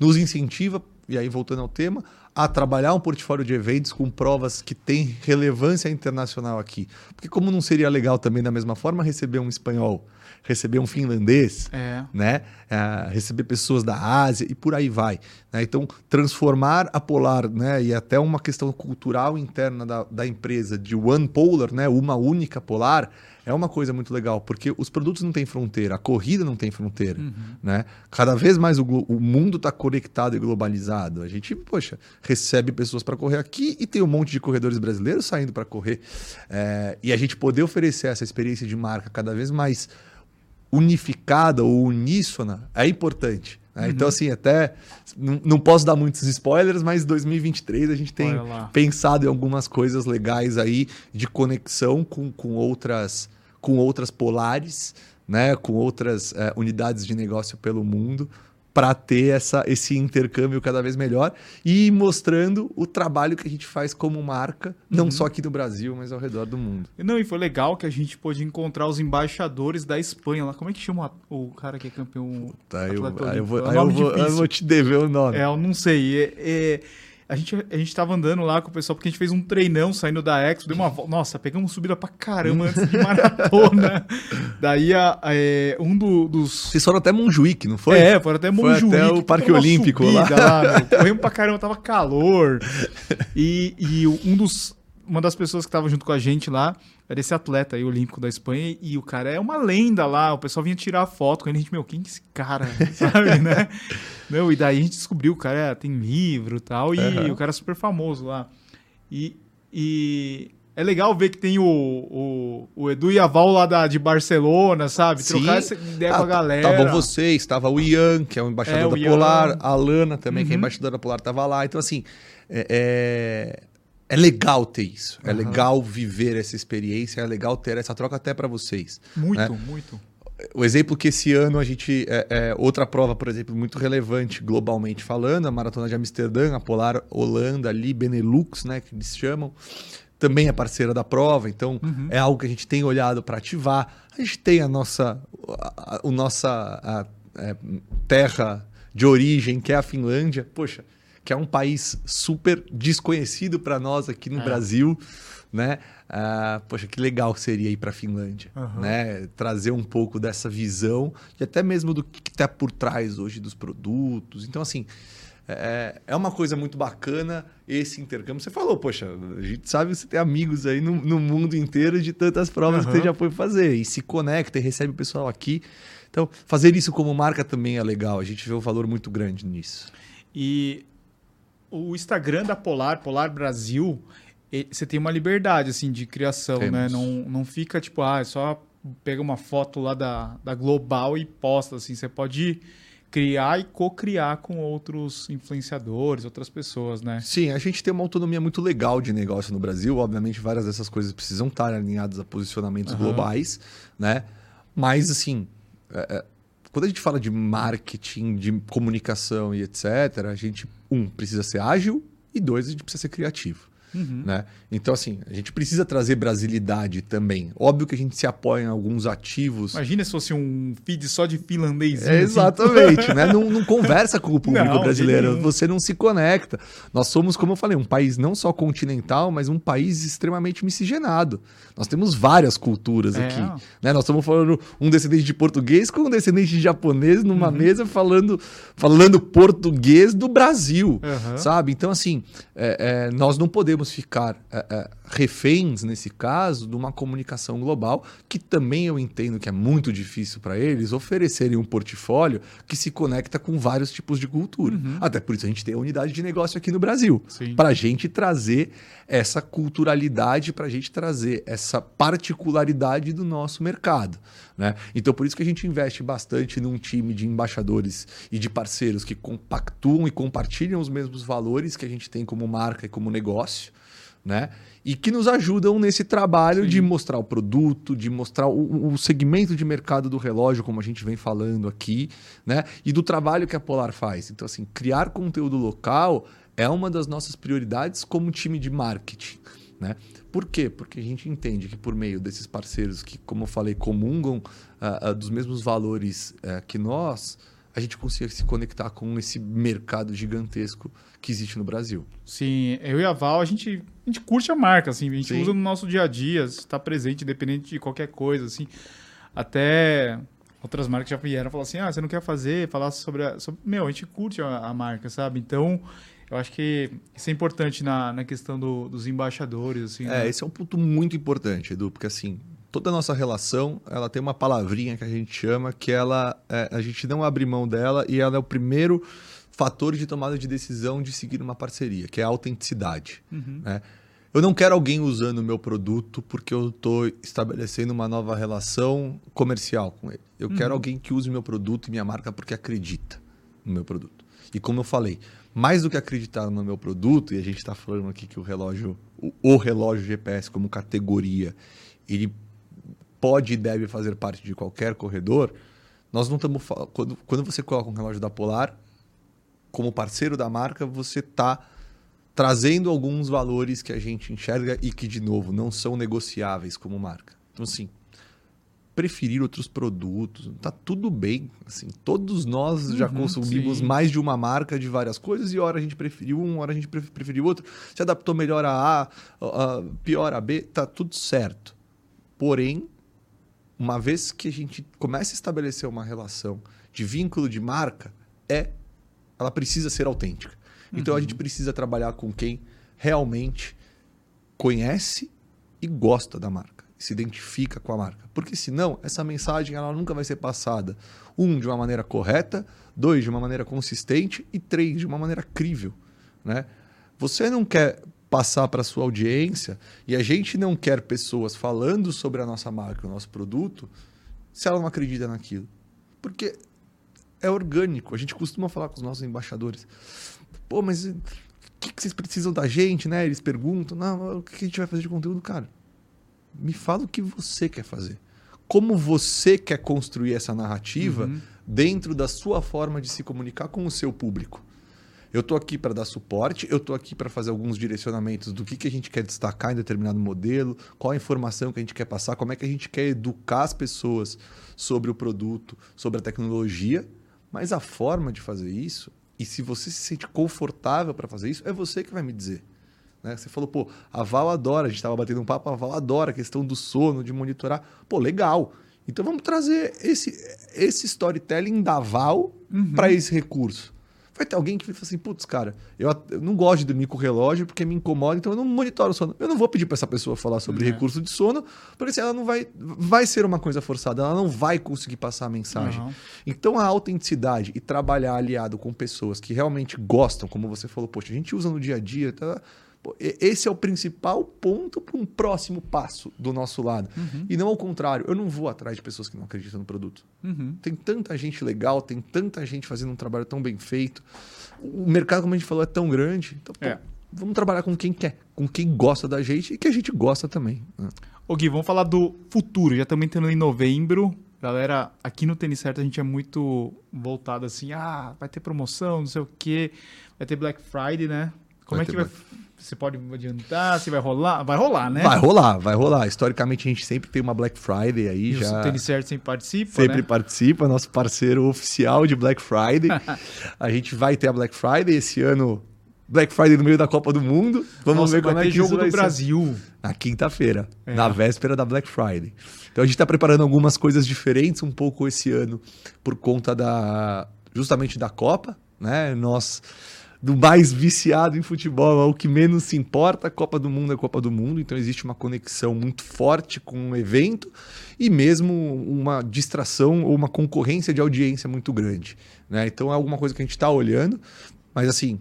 nos incentiva, e aí voltando ao tema, a trabalhar um portfólio de eventos com provas que têm relevância internacional aqui. Porque como não seria legal também da mesma forma receber um espanhol, receber um finlandês, é. né? É, receber pessoas da Ásia e por aí vai. Né? Então, transformar a Polar, né? e até uma questão cultural interna da, da empresa de One Polar, né? uma única Polar, é uma coisa muito legal, porque os produtos não têm fronteira, a corrida não tem fronteira, uhum. né? Cada vez mais o, o mundo está conectado e globalizado. A gente, poxa, recebe pessoas para correr aqui e tem um monte de corredores brasileiros saindo para correr. É, e a gente poder oferecer essa experiência de marca cada vez mais unificada ou uníssona é importante. Né? Uhum. Então, assim, até não, não, posso dar muitos spoilers, mas 2023 a gente tem pensado em algumas coisas legais aí de conexão com, com, outras, com outras polares, né? com outras é, unidades de negócio pelo mundo, para ter essa, esse intercâmbio cada vez melhor e mostrando o trabalho que a gente faz como marca, não uhum. só aqui no Brasil, mas ao redor do mundo. Não, e foi legal que a gente pôde encontrar os embaixadores da Espanha lá. Como é que chama o cara que é campeão? Tá, eu, eu, vou, é eu, vou, eu, vou, te dever o nome. É, eu não sei. É, é a gente, a gente tava andando lá com o pessoal, porque a gente fez um treinão saindo da Expo, deu uma volta. Nossa, pegamos subida pra caramba antes de maratona. Daí a, a, é, um do, dos. Vocês foram até Montjuic, não foi? É, foram até Montjuic. Foi até o Parque Olímpico lá. lá Corremos pra caramba, tava calor. E, e um dos. Uma das pessoas que tava junto com a gente lá era esse atleta aí, olímpico da Espanha, e o cara é uma lenda lá. O pessoal vinha tirar foto com ele, a gente, meu, quem é esse cara? Sabe, né? Não, e daí a gente descobriu, o cara tem livro e tal, e uhum. o cara é super famoso lá. E, e é legal ver que tem o, o, o Edu e a Val lá da, de Barcelona, sabe? Sim. Trocar essa ideia ah, com a galera. Estavam vocês, estava o Ian, que é o embaixador é, da o Polar, a Lana também, uhum. que é uhum. embaixadora da Polar, estava lá. Então, assim, é, é, é legal ter isso. É legal viver essa experiência, é legal ter essa troca até para vocês. Muito, né? muito o exemplo que esse ano a gente. É, é, outra prova, por exemplo, muito relevante globalmente falando, a Maratona de Amsterdã, a Polar Holanda ali, Benelux, né, que eles chamam, também é parceira da prova, então uhum. é algo que a gente tem olhado para ativar. A gente tem a nossa, a, a, a nossa a, é, terra de origem, que é a Finlândia, poxa, que é um país super desconhecido para nós aqui no é. Brasil né? Ah, poxa, que legal seria ir para a Finlândia, uhum. né? Trazer um pouco dessa visão e até mesmo do que está por trás hoje dos produtos. Então, assim, é, é uma coisa muito bacana esse intercâmbio. Você falou, poxa, a gente sabe que você tem amigos aí no, no mundo inteiro de tantas provas uhum. que você já foi fazer e se conecta e recebe o pessoal aqui. Então, fazer isso como marca também é legal. A gente vê um valor muito grande nisso. E o Instagram da Polar, Polar Brasil, você tem uma liberdade assim de criação, né? Temos. né? Não, não fica tipo, ah, é só pega uma foto lá da, da Global e posta assim. Você pode criar e co-criar com outros influenciadores, outras pessoas, né? Sim, a gente tem uma autonomia muito legal de negócio no Brasil. Obviamente, várias dessas coisas precisam estar alinhadas a posicionamentos uhum. globais, né? Mas assim, é, é, quando a gente fala de marketing, de comunicação e etc, a gente um precisa ser ágil e dois a gente precisa ser criativo. Uhum. Né? Então, assim, a gente precisa trazer brasilidade também. Óbvio que a gente se apoia em alguns ativos. Imagina se fosse um feed só de finlandês. É, exatamente, né? Não, não, conversa com o público não, brasileiro, você não se conecta. Nós somos, como eu falei, um país não só continental, mas um país extremamente miscigenado. Nós temos várias culturas é. aqui. Né? Nós estamos falando um descendente de português com um descendente de japonês numa uhum. mesa falando, falando português do Brasil, uhum. sabe? Então, assim, é, é, nós não podemos ficar é, é, reféns, nesse caso, de uma comunicação global, que também eu entendo que é muito difícil para eles oferecerem um portfólio que se conecta com vários tipos de cultura. Uhum. Até por isso a gente tem a unidade de negócio aqui no Brasil, para a gente trazer essa culturalidade, para a gente trazer essa particularidade do nosso mercado. Né? Então, por isso que a gente investe bastante num time de embaixadores e de parceiros que compactuam e compartilham os mesmos valores que a gente tem como marca e como negócio né? E que nos ajudam nesse trabalho Sim. de mostrar o produto, de mostrar o, o, segmento de mercado do relógio, como a gente vem falando aqui, né? E do trabalho que a Polar faz. Então, assim, criar conteúdo local é uma das nossas prioridades como time de marketing. Né? Por quê? Porque a gente entende que por meio desses parceiros que, como eu falei, comungam uh, uh, dos mesmos valores uh, que nós, a gente consiga se conectar com esse mercado gigantesco que existe no Brasil. Sim, eu e a Val, a gente, a gente curte a marca, assim, a gente Sim. usa no nosso dia a dia, está presente, independente de qualquer coisa, assim. Até outras marcas já vieram falar assim, ah, você não quer fazer, falar sobre, a, sobre... Meu, a gente curte a, a, marca, sabe? Então, eu acho que isso é importante na, na questão do, dos embaixadores, assim. É, né? esse é um ponto muito importante, Edu, porque assim, toda a nossa relação, ela tem uma palavrinha que a gente chama que ela é, a gente não abre mão dela e ela é o primeiro fator de tomada de decisão de seguir uma parceria, que é a autenticidade. Uhum. Né? Eu não quero alguém usando o meu produto porque eu estou estabelecendo uma nova relação comercial com ele. Eu uhum. quero alguém que use meu produto e minha marca porque acredita no meu produto. E como eu falei, mais do que acreditar no meu produto, e a gente está falando aqui que o relógio, o, o relógio GPS como categoria, ele pode e deve fazer parte de qualquer corredor, nós não estamos quando, quando você coloca um relógio da Polar como parceiro da marca, você está trazendo alguns valores que a gente enxerga e que de novo não são negociáveis como marca. Então assim, preferir outros produtos, tá tudo bem, assim, todos nós já uhum, consumimos sim. mais de uma marca de várias coisas e hora a gente preferiu um, hora a gente preferiu outro, se adaptou melhor a A, a pior a B, tá tudo certo. Porém, uma vez que a gente começa a estabelecer uma relação de vínculo de marca, é ela precisa ser autêntica. Então uhum. a gente precisa trabalhar com quem realmente conhece e gosta da marca, se identifica com a marca. Porque senão essa mensagem ela nunca vai ser passada, um de uma maneira correta, dois de uma maneira consistente e três de uma maneira crível, né? Você não quer passar para sua audiência e a gente não quer pessoas falando sobre a nossa marca, o nosso produto, se ela não acredita naquilo. Porque é orgânico. A gente costuma falar com os nossos embaixadores. Pô, mas o que, que vocês precisam da gente, né? Eles perguntam, não, o que a gente vai fazer de conteúdo? Cara, me fala o que você quer fazer. Como você quer construir essa narrativa uhum. dentro da sua forma de se comunicar com o seu público. Eu estou aqui para dar suporte, eu estou aqui para fazer alguns direcionamentos do que, que a gente quer destacar em determinado modelo, qual a informação que a gente quer passar, como é que a gente quer educar as pessoas sobre o produto, sobre a tecnologia, mas a forma de fazer isso, e se você se sente confortável para fazer isso, é você que vai me dizer. Né? Você falou, pô, a Val adora, a gente estava batendo um papo, a Val adora a questão do sono, de monitorar. Pô, legal. Então vamos trazer esse, esse storytelling da Val uhum. para esse recurso. Vai ter alguém que vai falar assim, putz, cara, eu, eu, não gosto de dormir com o relógio porque me incomoda, então eu não monitoro o sono. Eu não vou pedir para essa pessoa falar sobre uhum. recurso de sono, porque assim, ela não vai. Vai ser uma coisa forçada, ela não vai conseguir passar a mensagem. Uhum. Então a autenticidade e trabalhar aliado com pessoas que realmente gostam, como você falou, poxa, a gente usa no dia a dia, tá? Esse é o principal ponto para um próximo passo do nosso lado. Uhum. E não ao contrário. Eu não vou atrás de pessoas que não acreditam no produto. Uhum. Tem tanta gente legal, tem tanta gente fazendo um trabalho tão bem feito. O mercado, como a gente falou, é tão grande. Então, é. pô, vamos trabalhar com quem quer, com quem gosta da gente e que a gente gosta também. Né? Ô Gui, vamos falar do futuro. Já estamos entrando em novembro. Galera, aqui no Tênis Certo a gente é muito voltado assim, ah, vai ter promoção, não sei o quê, vai ter Black Friday, né? Como vai é que vai... Você pode adiantar? Se vai rolar? Vai rolar, né? Vai rolar, vai rolar. Historicamente, a gente sempre tem uma Black Friday aí. E já... o Tênis Certo sempre participa, Sempre né? participa, nosso parceiro oficial de Black Friday. a gente vai ter a Black Friday esse ano. Black Friday no meio da Copa do Mundo. Vamos Nossa, ver como é que jogo do Brasil. Na quinta-feira, é. na véspera da Black Friday. Então a gente está preparando algumas coisas diferentes um pouco esse ano por conta da justamente da Copa, né? Nós do mais viciado em futebol ao que menos se importa, a Copa do Mundo é a Copa do Mundo, então existe uma conexão muito forte com o evento e mesmo uma distração ou uma concorrência de audiência muito grande. Né? Então é alguma coisa que a gente está olhando, mas assim,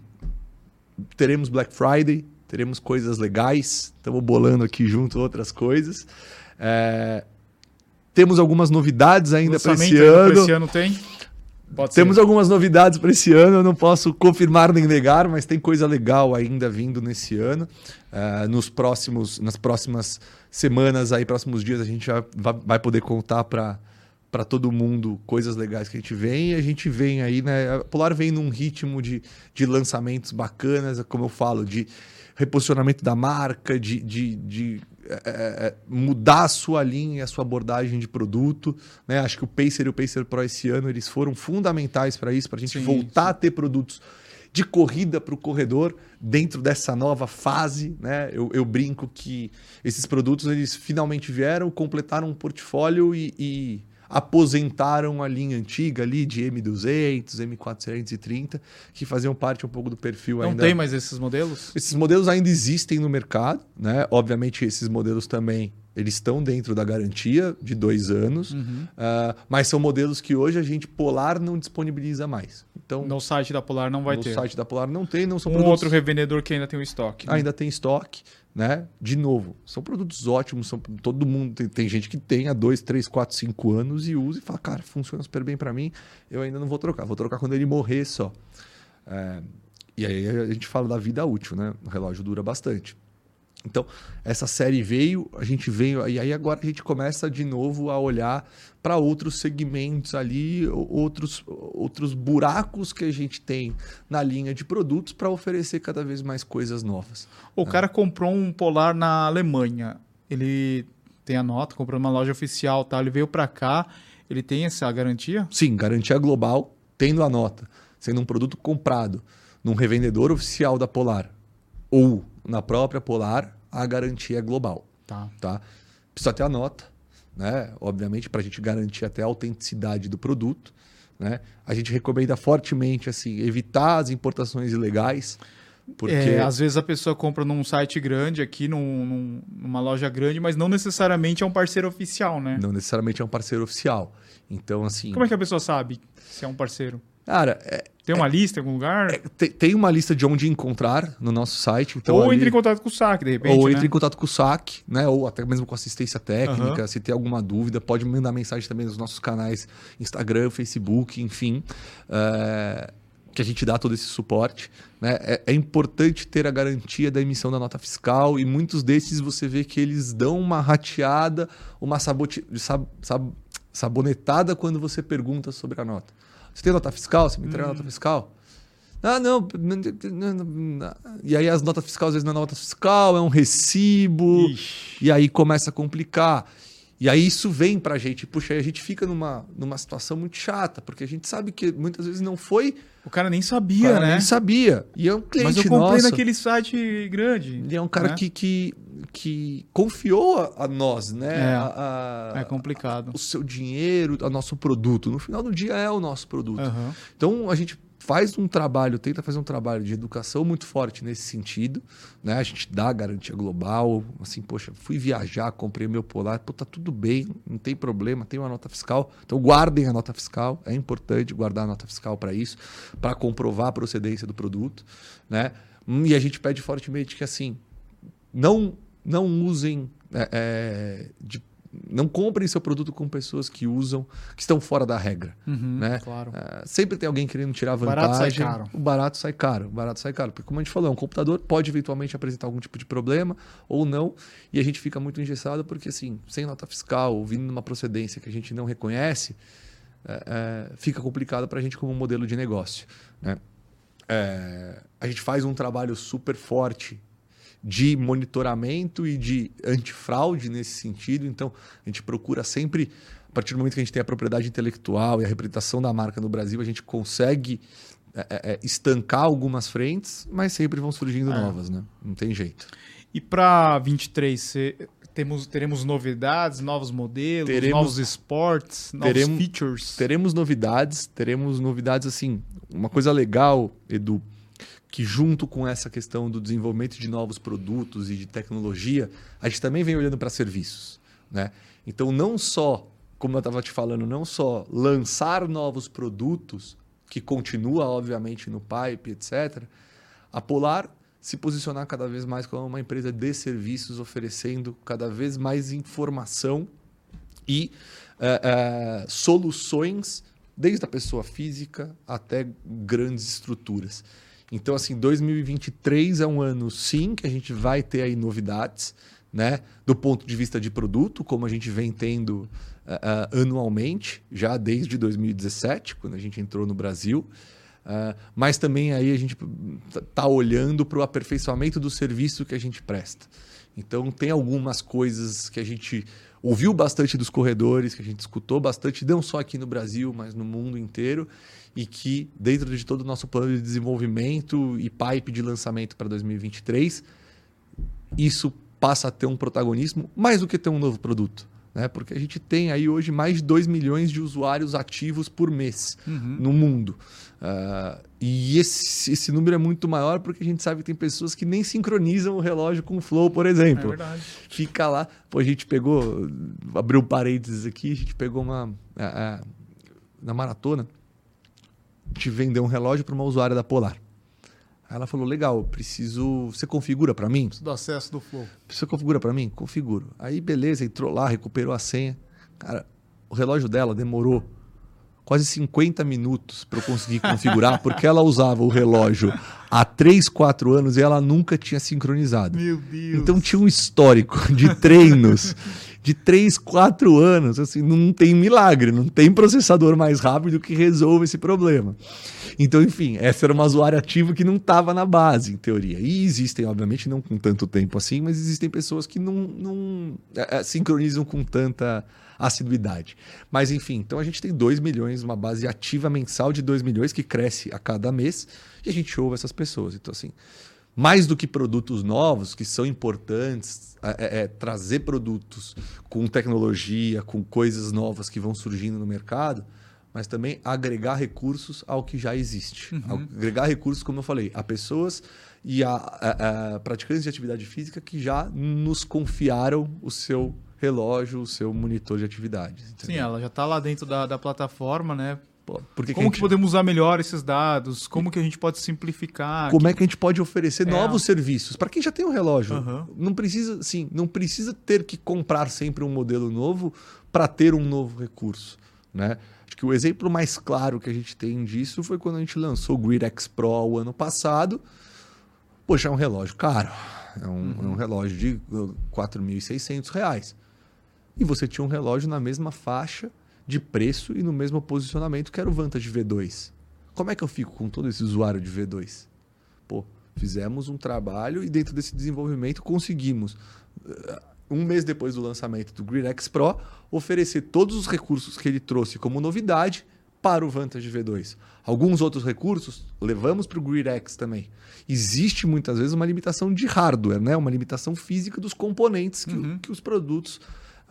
teremos Black Friday, teremos coisas legais, estamos bolando aqui junto outras coisas. É... Temos algumas novidades ainda para esse ano. Esse ano tem? Pode Temos ser. algumas novidades para esse ano, eu não posso confirmar nem negar, mas tem coisa legal ainda vindo nesse ano. Uh, nos próximos, nas próximas semanas, aí, próximos dias, a gente já vai poder contar para para todo mundo coisas legais que a gente vem e a gente vem aí, né? A Polar vem num ritmo de, de lançamentos bacanas, como eu falo, de reposicionamento da marca, de, de, de é, é, é, mudar a sua linha, a sua abordagem de produto. Né? Acho que o Pacer e o Pacer Pro esse ano eles foram fundamentais para isso, para a gente sim, voltar sim. a ter produtos de corrida para o corredor dentro dessa nova fase. Né? Eu, eu, brinco que esses produtos eles finalmente vieram, completaram um portfólio e, e aposentaram a linha antiga ali de M200, M430, que faziam parte um pouco do perfil Não ainda. tem mais esses modelos? Esses modelos ainda existem no mercado, né? Obviamente, esses modelos também eles estão dentro da garantia de dois anos, Uhum. ah, mas são modelos que hoje a gente Polar não disponibiliza mais. Então, No site da Polar não vai no ter. site da Polar não tem, não são um produtos outro revendedor que ainda tem o estoque. né? ainda tem estoque, né? De novo, são produtos ótimos, são todo mundo tem, tem gente que tem há 2, 3, 4, 5 anos e usa e fala, cara, funciona super bem para mim, eu ainda não vou trocar, vou trocar quando ele morrer só. É, e aí a gente fala da vida útil, né? O relógio dura bastante. Então, essa série veio, a gente veio, e aí agora a gente começa de novo a olhar para outros segmentos ali, outros, outros buracos que a gente tem na linha de produtos para oferecer cada vez mais coisas novas. O cara comprou um Polar na Alemanha. Ele tem a nota, comprou numa loja oficial, tá? Ele veio pra cá, ele tem essa garantia? Sim, garantia global, tendo a nota, sendo um produto comprado num revendedor oficial da Polar ou na própria Polar, a garantia é global. Tá. tá? Precisa ter a nota, né? Obviamente, para a gente garantir até a autenticidade do produto. Né? A gente recomenda fortemente assim, evitar as importações ilegais. Porque É, às vezes a pessoa compra num site grande aqui, num- num- numa loja grande, mas não necessariamente é um parceiro oficial, né? não necessariamente é um parceiro oficial. Então, assim. Como é que a pessoa sabe se é um parceiro? Cara, é- Tem uma lista em algum lugar? é- te- tem uma lista de onde encontrar no nosso site. Então Ou ali- entre em contato com o saque, de repente, ou né? entre em contato com o SAC, né? Ou até mesmo com assistência técnica. Aham. Se tem alguma dúvida, pode mandar mensagem também nos nossos canais Instagram, Facebook, enfim. é, que a gente dá todo esse suporte. Né? É, é importante ter a garantia da emissão da nota fiscal e muitos desses você vê que eles dão uma rateada, uma sabote, sab- sab- sabonetada quando você pergunta sobre a nota. Você tem nota fiscal? Você me entrega nota fiscal? Ah, não. E aí as notas fiscais, às vezes não é nota fiscal, é um recibo. Ixi. E aí começa a complicar. E aí isso vem pra gente. Puxa, aí a gente fica numa, numa situação muito chata, porque a gente sabe que muitas vezes não foi. O cara nem sabia, cara né? nem sabia. E é um cliente Mas eu comprei nosso. naquele site grande. E é um cara né? que, que, que confiou a, nós, né? É. A- a- É complicado. o seu dinheiro, o nosso produto. No final do dia é o nosso produto. Aham. Então a gente faz um trabalho, tenta fazer um trabalho de educação muito forte nesse sentido, né? A gente dá garantia global, assim, poxa, fui viajar, comprei meu polar, pô, tá tudo bem, não tem problema, tem uma nota fiscal. Então guardem a nota fiscal, é importante guardar a nota fiscal para isso, para comprovar a procedência do produto, né? Hum, E a gente pede fortemente que assim, não não usem é, é, de- não comprem seu produto com pessoas que usam, que estão fora da regra. Uhum, Né? Claro. É, sempre tem alguém querendo tirar O vantagem. barato sai caro. O barato sai caro. O barato sai caro. Porque, como a gente falou, um computador pode eventualmente apresentar algum tipo de problema ou não. E a gente fica muito engessado porque, assim, sem nota fiscal, ou vindo numa procedência que a gente não reconhece, é, é, fica complicado para a gente como modelo de negócio. Né? É, a gente faz um trabalho super forte de monitoramento e de antifraude nesse sentido. Então, a gente procura sempre, a partir do momento que a gente tem a propriedade intelectual e a representação da marca no Brasil, a gente consegue é, é, estancar algumas frentes, mas sempre vão surgindo É. novas, né? Não tem jeito. E para 23, cê- temos, teremos novidades, novos modelos, Teremos- novos esportes, novos teremos- features. Teremos novidades, teremos novidades assim. Uma coisa legal, Edu, que junto com essa questão do desenvolvimento de novos produtos e de tecnologia, a gente também vem olhando para serviços, né? Então não só, como eu estava te falando, não só lançar novos produtos, que continua obviamente no pipe, etc. A Polar se posicionar cada vez mais como uma empresa de serviços, oferecendo cada vez mais informação e eh, eh, soluções, desde a pessoa física até grandes estruturas. Então, assim, 2023 é um ano, sim, que a gente vai ter aí novidades, né? Do ponto de vista de produto, como a gente vem tendo eh, eh, anualmente, já desde 2017, quando a gente entrou no Brasil. Ah, mas também aí a gente está olhando para o aperfeiçoamento do serviço que a gente presta. Então tem algumas coisas que a gente ouviu bastante dos corredores, que a gente escutou bastante, não só aqui no Brasil, mas no mundo inteiro, e que dentro de todo o nosso plano de desenvolvimento e pipe de lançamento para 2023, isso passa a ter um protagonismo mais do que ter um novo produto. né? Porque a gente tem aí hoje mais de 2 milhões de usuários ativos por mês uhum. no mundo. Uh, e esse, esse número é muito maior porque a gente sabe que tem pessoas que nem sincronizam o relógio com o Flow, por exemplo. É verdade. Fica lá. Pô, a gente pegou, abriu parênteses aqui, a gente pegou uma. Uh, uh, na maratona, te vendeu um relógio para uma usuária da Polar. Aí ela falou: legal, preciso. Você configura para mim? Do acesso do Flow. Você configura para mim? Configuro. Aí, beleza, entrou lá, recuperou a senha. Cara, o relógio dela demorou quase 50 minutos para eu conseguir configurar, porque ela usava o relógio há 3, 4 anos e ela nunca tinha sincronizado. Meu Deus. Então tinha um histórico de treinos de 3, 4 anos. Assim, não tem milagre, não tem processador mais rápido que resolva esse problema. Então, enfim, essa era uma usuária ativa que não estava na base, em teoria. E existem, obviamente, não com tanto tempo assim, mas existem pessoas que não, não é, é sincronizam com tanta assiduidade. Mas, enfim, então a gente tem 2 milhões, uma base ativa mensal de 2 milhões que cresce a cada mês e a gente ouve essas pessoas. Então, assim, mais do que produtos novos, que são importantes, é, é, é, trazer produtos com tecnologia, com coisas novas que vão surgindo no mercado, mas também agregar recursos ao que já existe. Uhum. Agregar recursos, como eu falei, a pessoas e a, a, a, praticantes de atividade física que já nos confiaram o seu relógio, o seu monitor de atividades. Entendeu? Sim, ela já está lá dentro da, da plataforma, né? Porque como que, gente... que, podemos usar melhor esses dados? Como que a gente pode simplificar? Como é que a gente pode oferecer é. novos serviços para quem já tem um relógio? Uhum. Não precisa, sim, não precisa ter que comprar sempre um modelo novo para ter um novo recurso, né? Acho que o exemplo mais claro que a gente tem disso foi quando a gente lançou o Grid X Pro o ano passado. Poxa, é um relógio caro. É um, uhum. é um relógio de R$ 4.600. E você tinha um relógio na mesma faixa de preço e no mesmo posicionamento que era o Vantage V2. Como é que eu fico com todo esse usuário de V2? Pô, fizemos um trabalho e dentro desse desenvolvimento conseguimos um mês depois do lançamento do Grid X Pro, oferecer todos os recursos que ele trouxe como novidade para o Vantage V2. Alguns outros recursos levamos para o Grid X também. Existe muitas vezes uma limitação de hardware, né? uma limitação física dos componentes que, uhum. que os produtos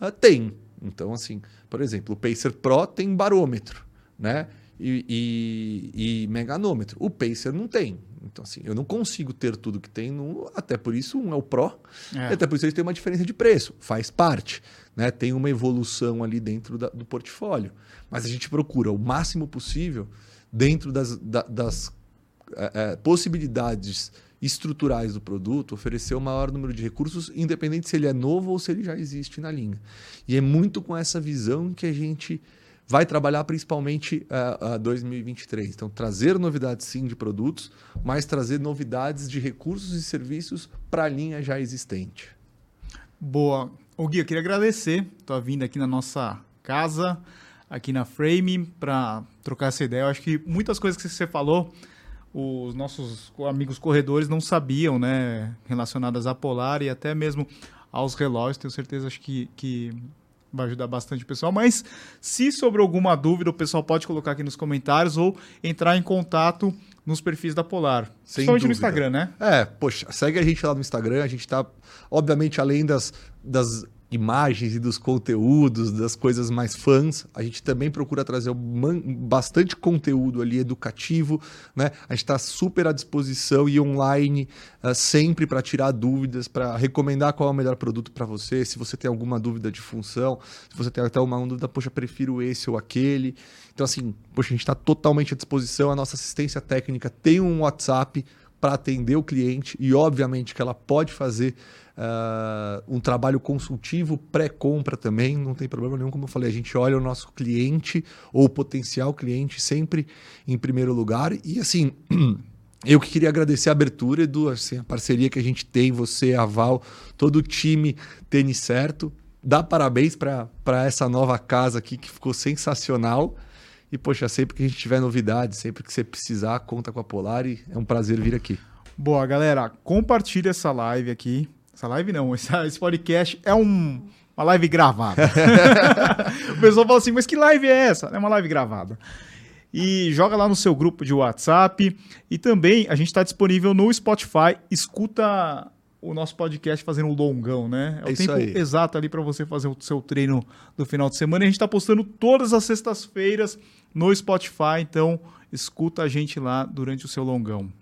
uh, têm. Então, assim, por exemplo, o Pacer Pro tem barômetro né? e, e, e meganômetro. O Pacer não tem. Então, assim, eu não consigo ter tudo que tem no. Até por isso, um é o Pro, é. e até por isso ele tem uma diferença de preço, faz parte. Né? Tem uma evolução ali dentro da, do portfólio. Mas a gente procura o máximo possível dentro das, da, das é, é, possibilidades estruturais do produto, oferecer o maior número de recursos, independente se ele é novo ou se ele já existe na linha. E é muito com essa visão que a gente vai trabalhar principalmente uh, uh, 2023. Então, trazer novidades sim de produtos, mas trazer novidades de recursos e serviços para a linha já existente. Boa. O Gui, eu queria agradecer tua vinda aqui na nossa casa, aqui na Frame, para trocar essa ideia. Eu acho que muitas coisas que você falou, os nossos amigos corredores não sabiam, né, relacionadas à Polar e até mesmo aos relógios. Tenho certeza acho que, que vai ajudar bastante o pessoal. Mas se sobre alguma dúvida, o pessoal pode colocar aqui nos comentários ou entrar em contato nos perfis da Polar. Sem Principalmente no Instagram, né? É, poxa, segue a gente lá no Instagram. A gente tá, obviamente, além das, das imagens e dos conteúdos, das coisas mais fãs. A gente também procura trazer bastante conteúdo ali educativo, né? A gente está super à disposição e online uh, sempre para tirar dúvidas, para recomendar qual é o melhor produto para você. Se você tem alguma dúvida de função, se você tem até uma dúvida, poxa, prefiro esse ou aquele. Então, assim, poxa, a gente está totalmente à disposição. A nossa assistência técnica tem um WhatsApp para atender o cliente e, obviamente, que ela pode fazer Uh, um trabalho consultivo pré-compra também, não tem problema nenhum. Como eu falei, a gente olha o nosso cliente ou potencial cliente sempre em primeiro lugar. E assim, eu que queria agradecer a abertura, Edu, assim, a parceria que a gente tem, você, a Val, todo o time Tênis Certo. Dá parabéns para essa nova casa aqui que ficou sensacional. E, poxa, sempre que a gente tiver novidade, sempre que você precisar, conta com a Polar e é um prazer vir aqui. Boa, galera. Compartilha essa live aqui essa live não, esse podcast é um, uma live gravada. o pessoal fala assim, mas que live é essa? É uma live gravada. E joga lá no seu grupo de WhatsApp. E também a gente está disponível no Spotify. Escuta o nosso podcast fazendo um longão, né? É, o isso tempo aí. exato ali para você fazer o seu treino do final de semana. E a gente está postando todas as sextas-feiras no Spotify, então escuta a gente lá durante o seu longão.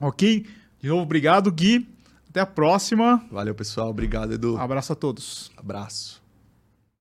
Ok? De novo, obrigado, Gui. Até a próxima. Valeu, pessoal. Obrigado, Edu. Abraço a todos. Abraço.